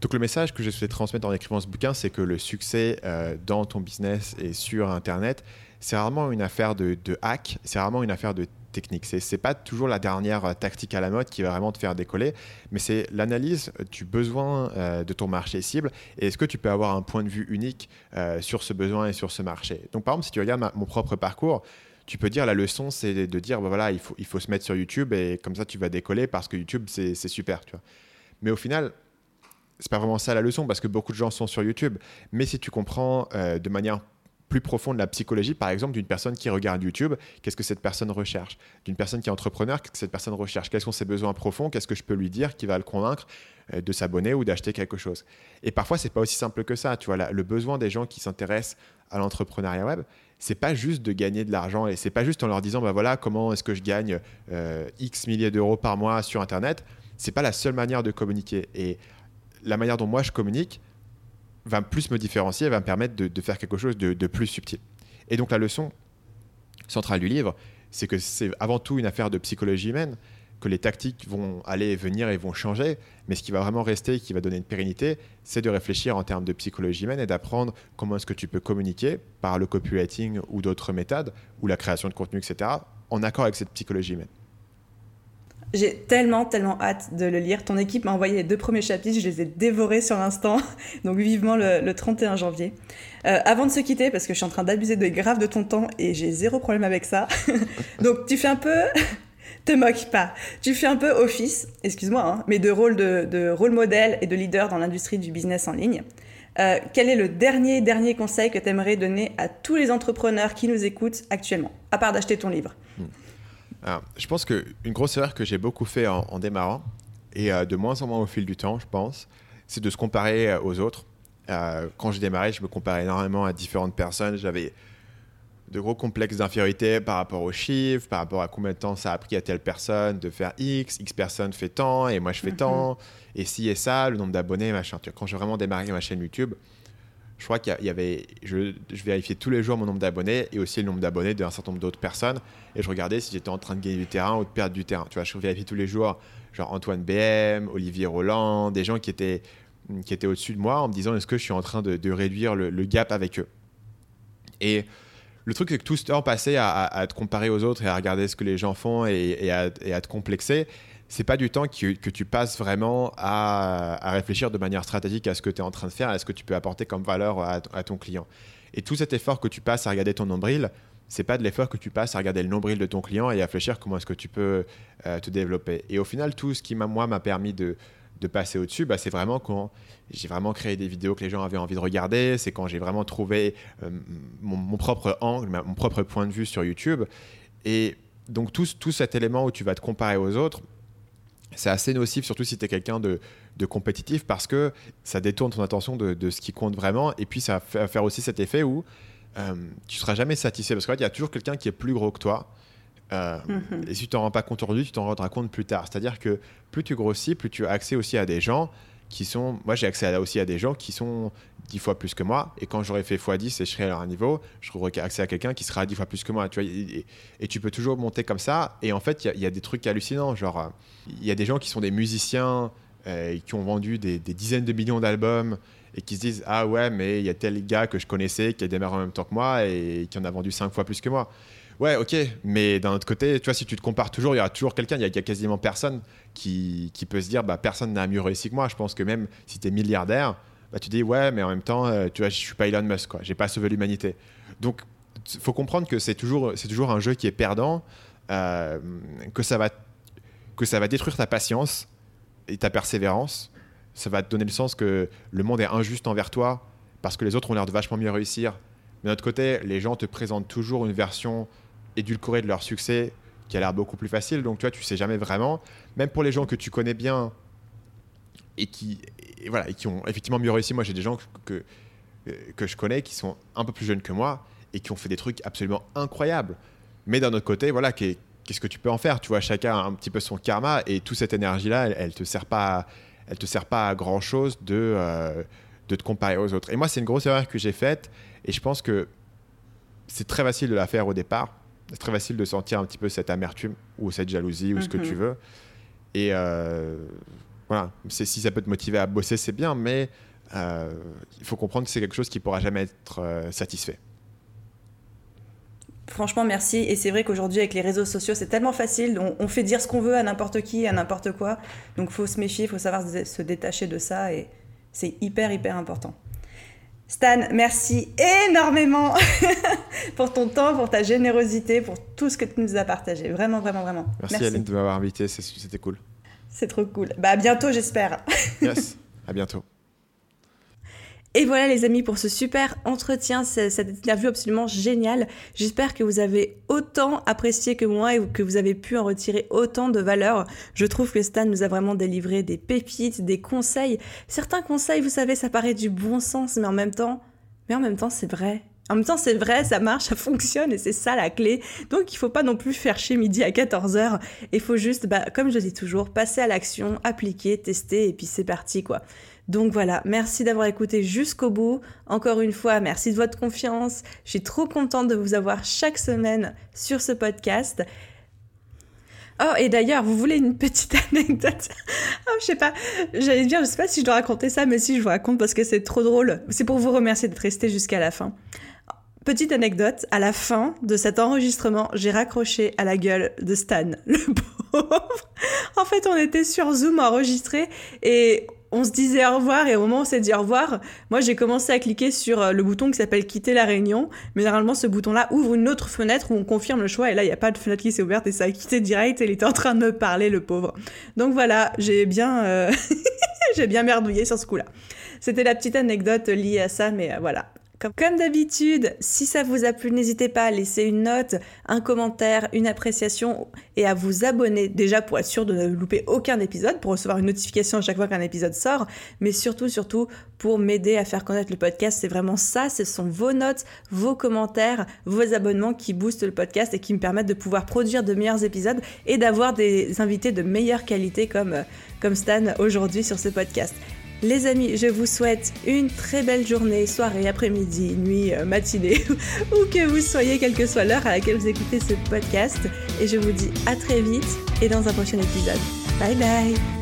Donc le message que je souhaité transmettre en écrivant ce bouquin, c'est que le succès euh, dans ton business et sur Internet, c'est rarement une affaire de, de hack, c'est rarement une affaire de technique. Ce n'est pas toujours la dernière euh, tactique à la mode qui va vraiment te faire décoller, mais c'est l'analyse du besoin euh, de ton marché cible et est-ce que tu peux avoir un point de vue unique euh, sur ce besoin et sur ce marché? Donc par exemple, si tu regardes mon propre parcours, tu peux dire la leçon, c'est de dire bah, voilà, il faut, il faut se mettre sur YouTube et comme ça tu vas décoller parce que YouTube c'est super. Mais au final, c'est pas vraiment ça la leçon parce que beaucoup de gens sont sur YouTube. Mais si tu comprends de manière plus profond de la psychologie, par exemple, d'une personne qui regarde YouTube, qu'est-ce que cette personne recherche? D'une personne qui est entrepreneur, qu'est-ce que cette personne recherche? Quels sont ses besoins profonds? Qu'est-ce que je peux lui dire qui va le convaincre euh, de s'abonner ou d'acheter quelque chose? Et parfois, c'est pas aussi simple que ça. Tu vois, le besoin des gens qui s'intéressent à l'entrepreneuriat web, c'est pas juste de gagner de l'argent et c'est pas juste en leur disant, bah voilà, comment est-ce que je gagne euh, X milliers d'euros par mois sur Internet? C'est pas la seule manière de communiquer. Et la manière dont moi je communique, va plus me différencier, va me permettre de, faire quelque chose de, plus subtil. Et donc la leçon centrale du livre, c'est que c'est avant tout une affaire de psychologie humaine, que les tactiques vont aller et venir et vont changer, mais ce qui va vraiment rester, qui va donner une pérennité, c'est de réfléchir en termes de psychologie humaine et d'apprendre comment est-ce que tu peux communiquer par le copywriting ou d'autres méthodes, ou la création de contenu, etc., en accord avec cette psychologie humaine. J'ai tellement, tellement hâte de le lire. Ton équipe m'a envoyé les deux premiers chapitres, je les ai dévorés sur l'instant, donc vivement le, 31 janvier. Euh, avant de se quitter, parce que je suis en train d'abuser de grave de ton temps et j'ai zéro problème avec ça, donc tu fais un peu... te moque pas. Tu fais un peu office, excuse-moi, hein, mais de rôle de, rôle modèle et de leader dans l'industrie du business en ligne. Euh, quel est le dernier, dernier conseil que tu aimerais donner à tous les entrepreneurs qui nous écoutent actuellement, à part d'acheter ton livre? Je pense qu'une grosse erreur que j'ai beaucoup fait en, démarrant, et euh, de moins en moins au fil du temps, je pense, c'est de se comparer euh, aux autres. Euh, quand j'ai démarré, je me comparais énormément à différentes personnes. J'avais de gros complexes d'infériorité par rapport aux chiffres, par rapport à combien de temps ça a pris à telle personne de faire X, X personne fait tant, et moi je fais mhm. tant, et si et ça, le nombre d'abonnés, machin. Quand j'ai vraiment démarré ma chaîne YouTube, je crois qu'il y avait, je, vérifiais tous les jours mon nombre d'abonnés et aussi le nombre d'abonnés d'un certain nombre d'autres personnes. Et je regardais si j'étais en train de gagner du terrain ou de perdre du terrain. Tu vois, je vérifiais tous les jours, genre Antoine BM, Olivier Roland, des gens qui étaient, qui étaient au-dessus de moi en me disant est-ce que je suis en train de, réduire le, gap avec eux? Et le truc, c'est que tout ce temps passé à, te comparer aux autres et à regarder ce que les gens font et, à, et à, te complexer, c'est pas du temps que, tu passes vraiment à, réfléchir de manière stratégique à ce que tu es en train de faire, à ce que tu peux apporter comme valeur à, ton client. Et tout cet effort que tu passes à regarder ton nombril, c'est pas de l'effort que tu passes à regarder le nombril de ton client et à réfléchir comment est-ce que tu peux euh, te développer. Et au final, tout ce qui moi m'a permis de, de passer au-dessus, bah, c'est vraiment quand j'ai vraiment créé des vidéos que les gens avaient envie de regarder, c'est quand j'ai vraiment trouvé euh, mon, propre angle, mon propre point de vue sur YouTube. Et donc tout, tout cet élément où tu vas te comparer aux autres, c'est assez nocif, surtout si tu es quelqu'un de, de, compétitif, parce que ça détourne ton attention de, de, ce qui compte vraiment. Et puis ça va faire aussi cet effet où euh, tu ne seras jamais satisfait, parce qu'il y a toujours quelqu'un qui est plus gros que toi. Euh, mhm. Et si tu t'en rends pas compte aujourd'hui, tu t'en rendras compte plus tard. C'est-à-dire que plus tu grossis, plus tu as accès aussi à des gens qui sont. Moi, j'ai accès aussi à des gens qui sont 10 fois plus que moi. Et quand j'aurai fait x10 et je serai à leur niveau, j'aurai accès à quelqu'un qui sera 10 fois plus que moi. Tu vois, et, tu peux toujours monter comme ça. Et en fait, il y, a des trucs hallucinants. Genre, il y a des gens qui sont des musiciens euh, qui ont vendu des, des dizaines de millions d'albums et qui se disent Ah ouais, mais il y a tel gars que je connaissais qui a démarré en même temps que moi et qui en a vendu 5 fois plus que moi. Ouais, ok, mais d'un autre côté, tu vois, si tu te compares toujours, il y aura toujours quelqu'un, il y, a quasiment personne qui, qui peut se dire, bah, personne n'a mieux réussi que moi. Je pense que même si tu es milliardaire, bah, tu dis, ouais, mais en même temps, euh, tu vois, je suis pas Elon Musk, quoi, j'ai pas sauvé l'humanité. Donc, faut comprendre que c'est toujours, c'est toujours un jeu qui est perdant, euh, que, ça va, que ça va détruire ta patience et ta persévérance. Ça va te donner le sens que le monde est injuste envers toi parce que les autres ont l'air de vachement mieux réussir. Mais d'un autre côté, les gens te présentent toujours une version édulcorer de leur succès qui a l'air beaucoup plus facile. Donc, tu vois, tu sais jamais vraiment. Même pour les gens que tu connais bien et qui, voilà, et qui ont effectivement mieux réussi. Moi, j'ai des gens que, que, je connais qui sont un peu plus jeunes que moi et qui ont fait des trucs absolument incroyables. Mais d'un autre côté, voilà, qu'est-ce que tu peux en faire? Tu vois, chacun a un petit peu son karma et toute cette énergie-là, elle, elle te sert pas, elle te sert pas à grand chose de, euh, de te comparer aux autres. Et moi, c'est une grosse erreur que j'ai faite et je pense que c'est très facile de la faire au départ c'est très facile de sentir un petit peu cette amertume ou cette jalousie ou ce que tu mhm. veux. Et euh, voilà, si ça peut te motiver à bosser, c'est bien, mais euh, il faut comprendre que c'est quelque chose qui pourra jamais être euh, satisfait. Franchement, merci. Et c'est vrai qu'aujourd'hui, avec les réseaux sociaux, c'est tellement facile. On, on, fait dire ce qu'on veut à n'importe qui, à n'importe quoi. Donc, il faut se méfier, il faut savoir se détacher de ça. Et c'est hyper, hyper important. Stan, merci énormément pour ton temps, pour ta générosité, pour tout ce que tu nous as partagé. Vraiment, vraiment, vraiment. Merci, merci. Aline de m'avoir invité, c'était cool. C'est trop cool. Bah à bientôt, j'espère. yes, à bientôt. Et voilà les amis pour ce super entretien, cette interview absolument géniale. J'espère que vous avez autant apprécié que moi et que vous avez pu en retirer autant de valeur. Je trouve que Stan nous a vraiment délivré des pépites, des conseils. Certains conseils, vous savez, ça paraît du bon sens, mais en même temps, mais en même temps c'est vrai. En même temps, c'est vrai, ça marche, ça fonctionne et c'est ça la clé. Donc, il faut pas non plus faire chez midi à 14h. Il faut juste, bah, comme je dis toujours, passer à l'action, appliquer, tester et puis c'est parti, quoi. Donc voilà, merci d'avoir écouté jusqu'au bout. Encore une fois, merci de votre confiance. Je suis trop contente de vous avoir chaque semaine sur ce podcast. Oh, et d'ailleurs, vous voulez une petite anecdote? Oh, je sais pas, j'allais dire, je sais pas si je dois raconter ça, mais si je vous raconte parce que c'est trop drôle. C'est pour vous remercier d'être resté jusqu'à la fin. Petite anecdote, à la fin de cet enregistrement, j'ai raccroché à la gueule de Stan, le pauvre. En fait, on était sur Zoom enregistré et on se disait au revoir et au moment où on s'est dit au revoir, moi j'ai commencé à cliquer sur euh, le bouton qui s'appelle quitter la réunion. Mais généralement ce bouton-là ouvre une autre fenêtre où on confirme le choix et là il n'y a pas de fenêtre qui s'est ouverte et ça a quitté direct et il était en train de me parler le pauvre. Donc voilà, j'ai bien, euh, j'ai bien merdouillé sur ce coup-là. C'était la petite anecdote liée à ça, mais euh, voilà. Comme, d'habitude, si ça vous a plu, n'hésitez pas à laisser une note, un commentaire, une appréciation et à vous abonner déjà pour être sûr de ne louper aucun épisode, pour recevoir une notification à chaque fois qu'un épisode sort, mais surtout, surtout pour m'aider à faire connaître le podcast. C'est vraiment ça, ce sont vos notes, vos commentaires, vos abonnements qui boostent le podcast et qui me permettent de pouvoir produire de meilleurs épisodes et d'avoir des invités de meilleure qualité comme, comme Stan aujourd'hui sur ce podcast. Les amis, je vous souhaite une très belle journée, soirée, après-midi, nuit, euh, matinée, où que vous soyez, quelle que soit l'heure à laquelle vous écoutez ce podcast. Et je vous dis à très vite et dans un prochain épisode. Bye bye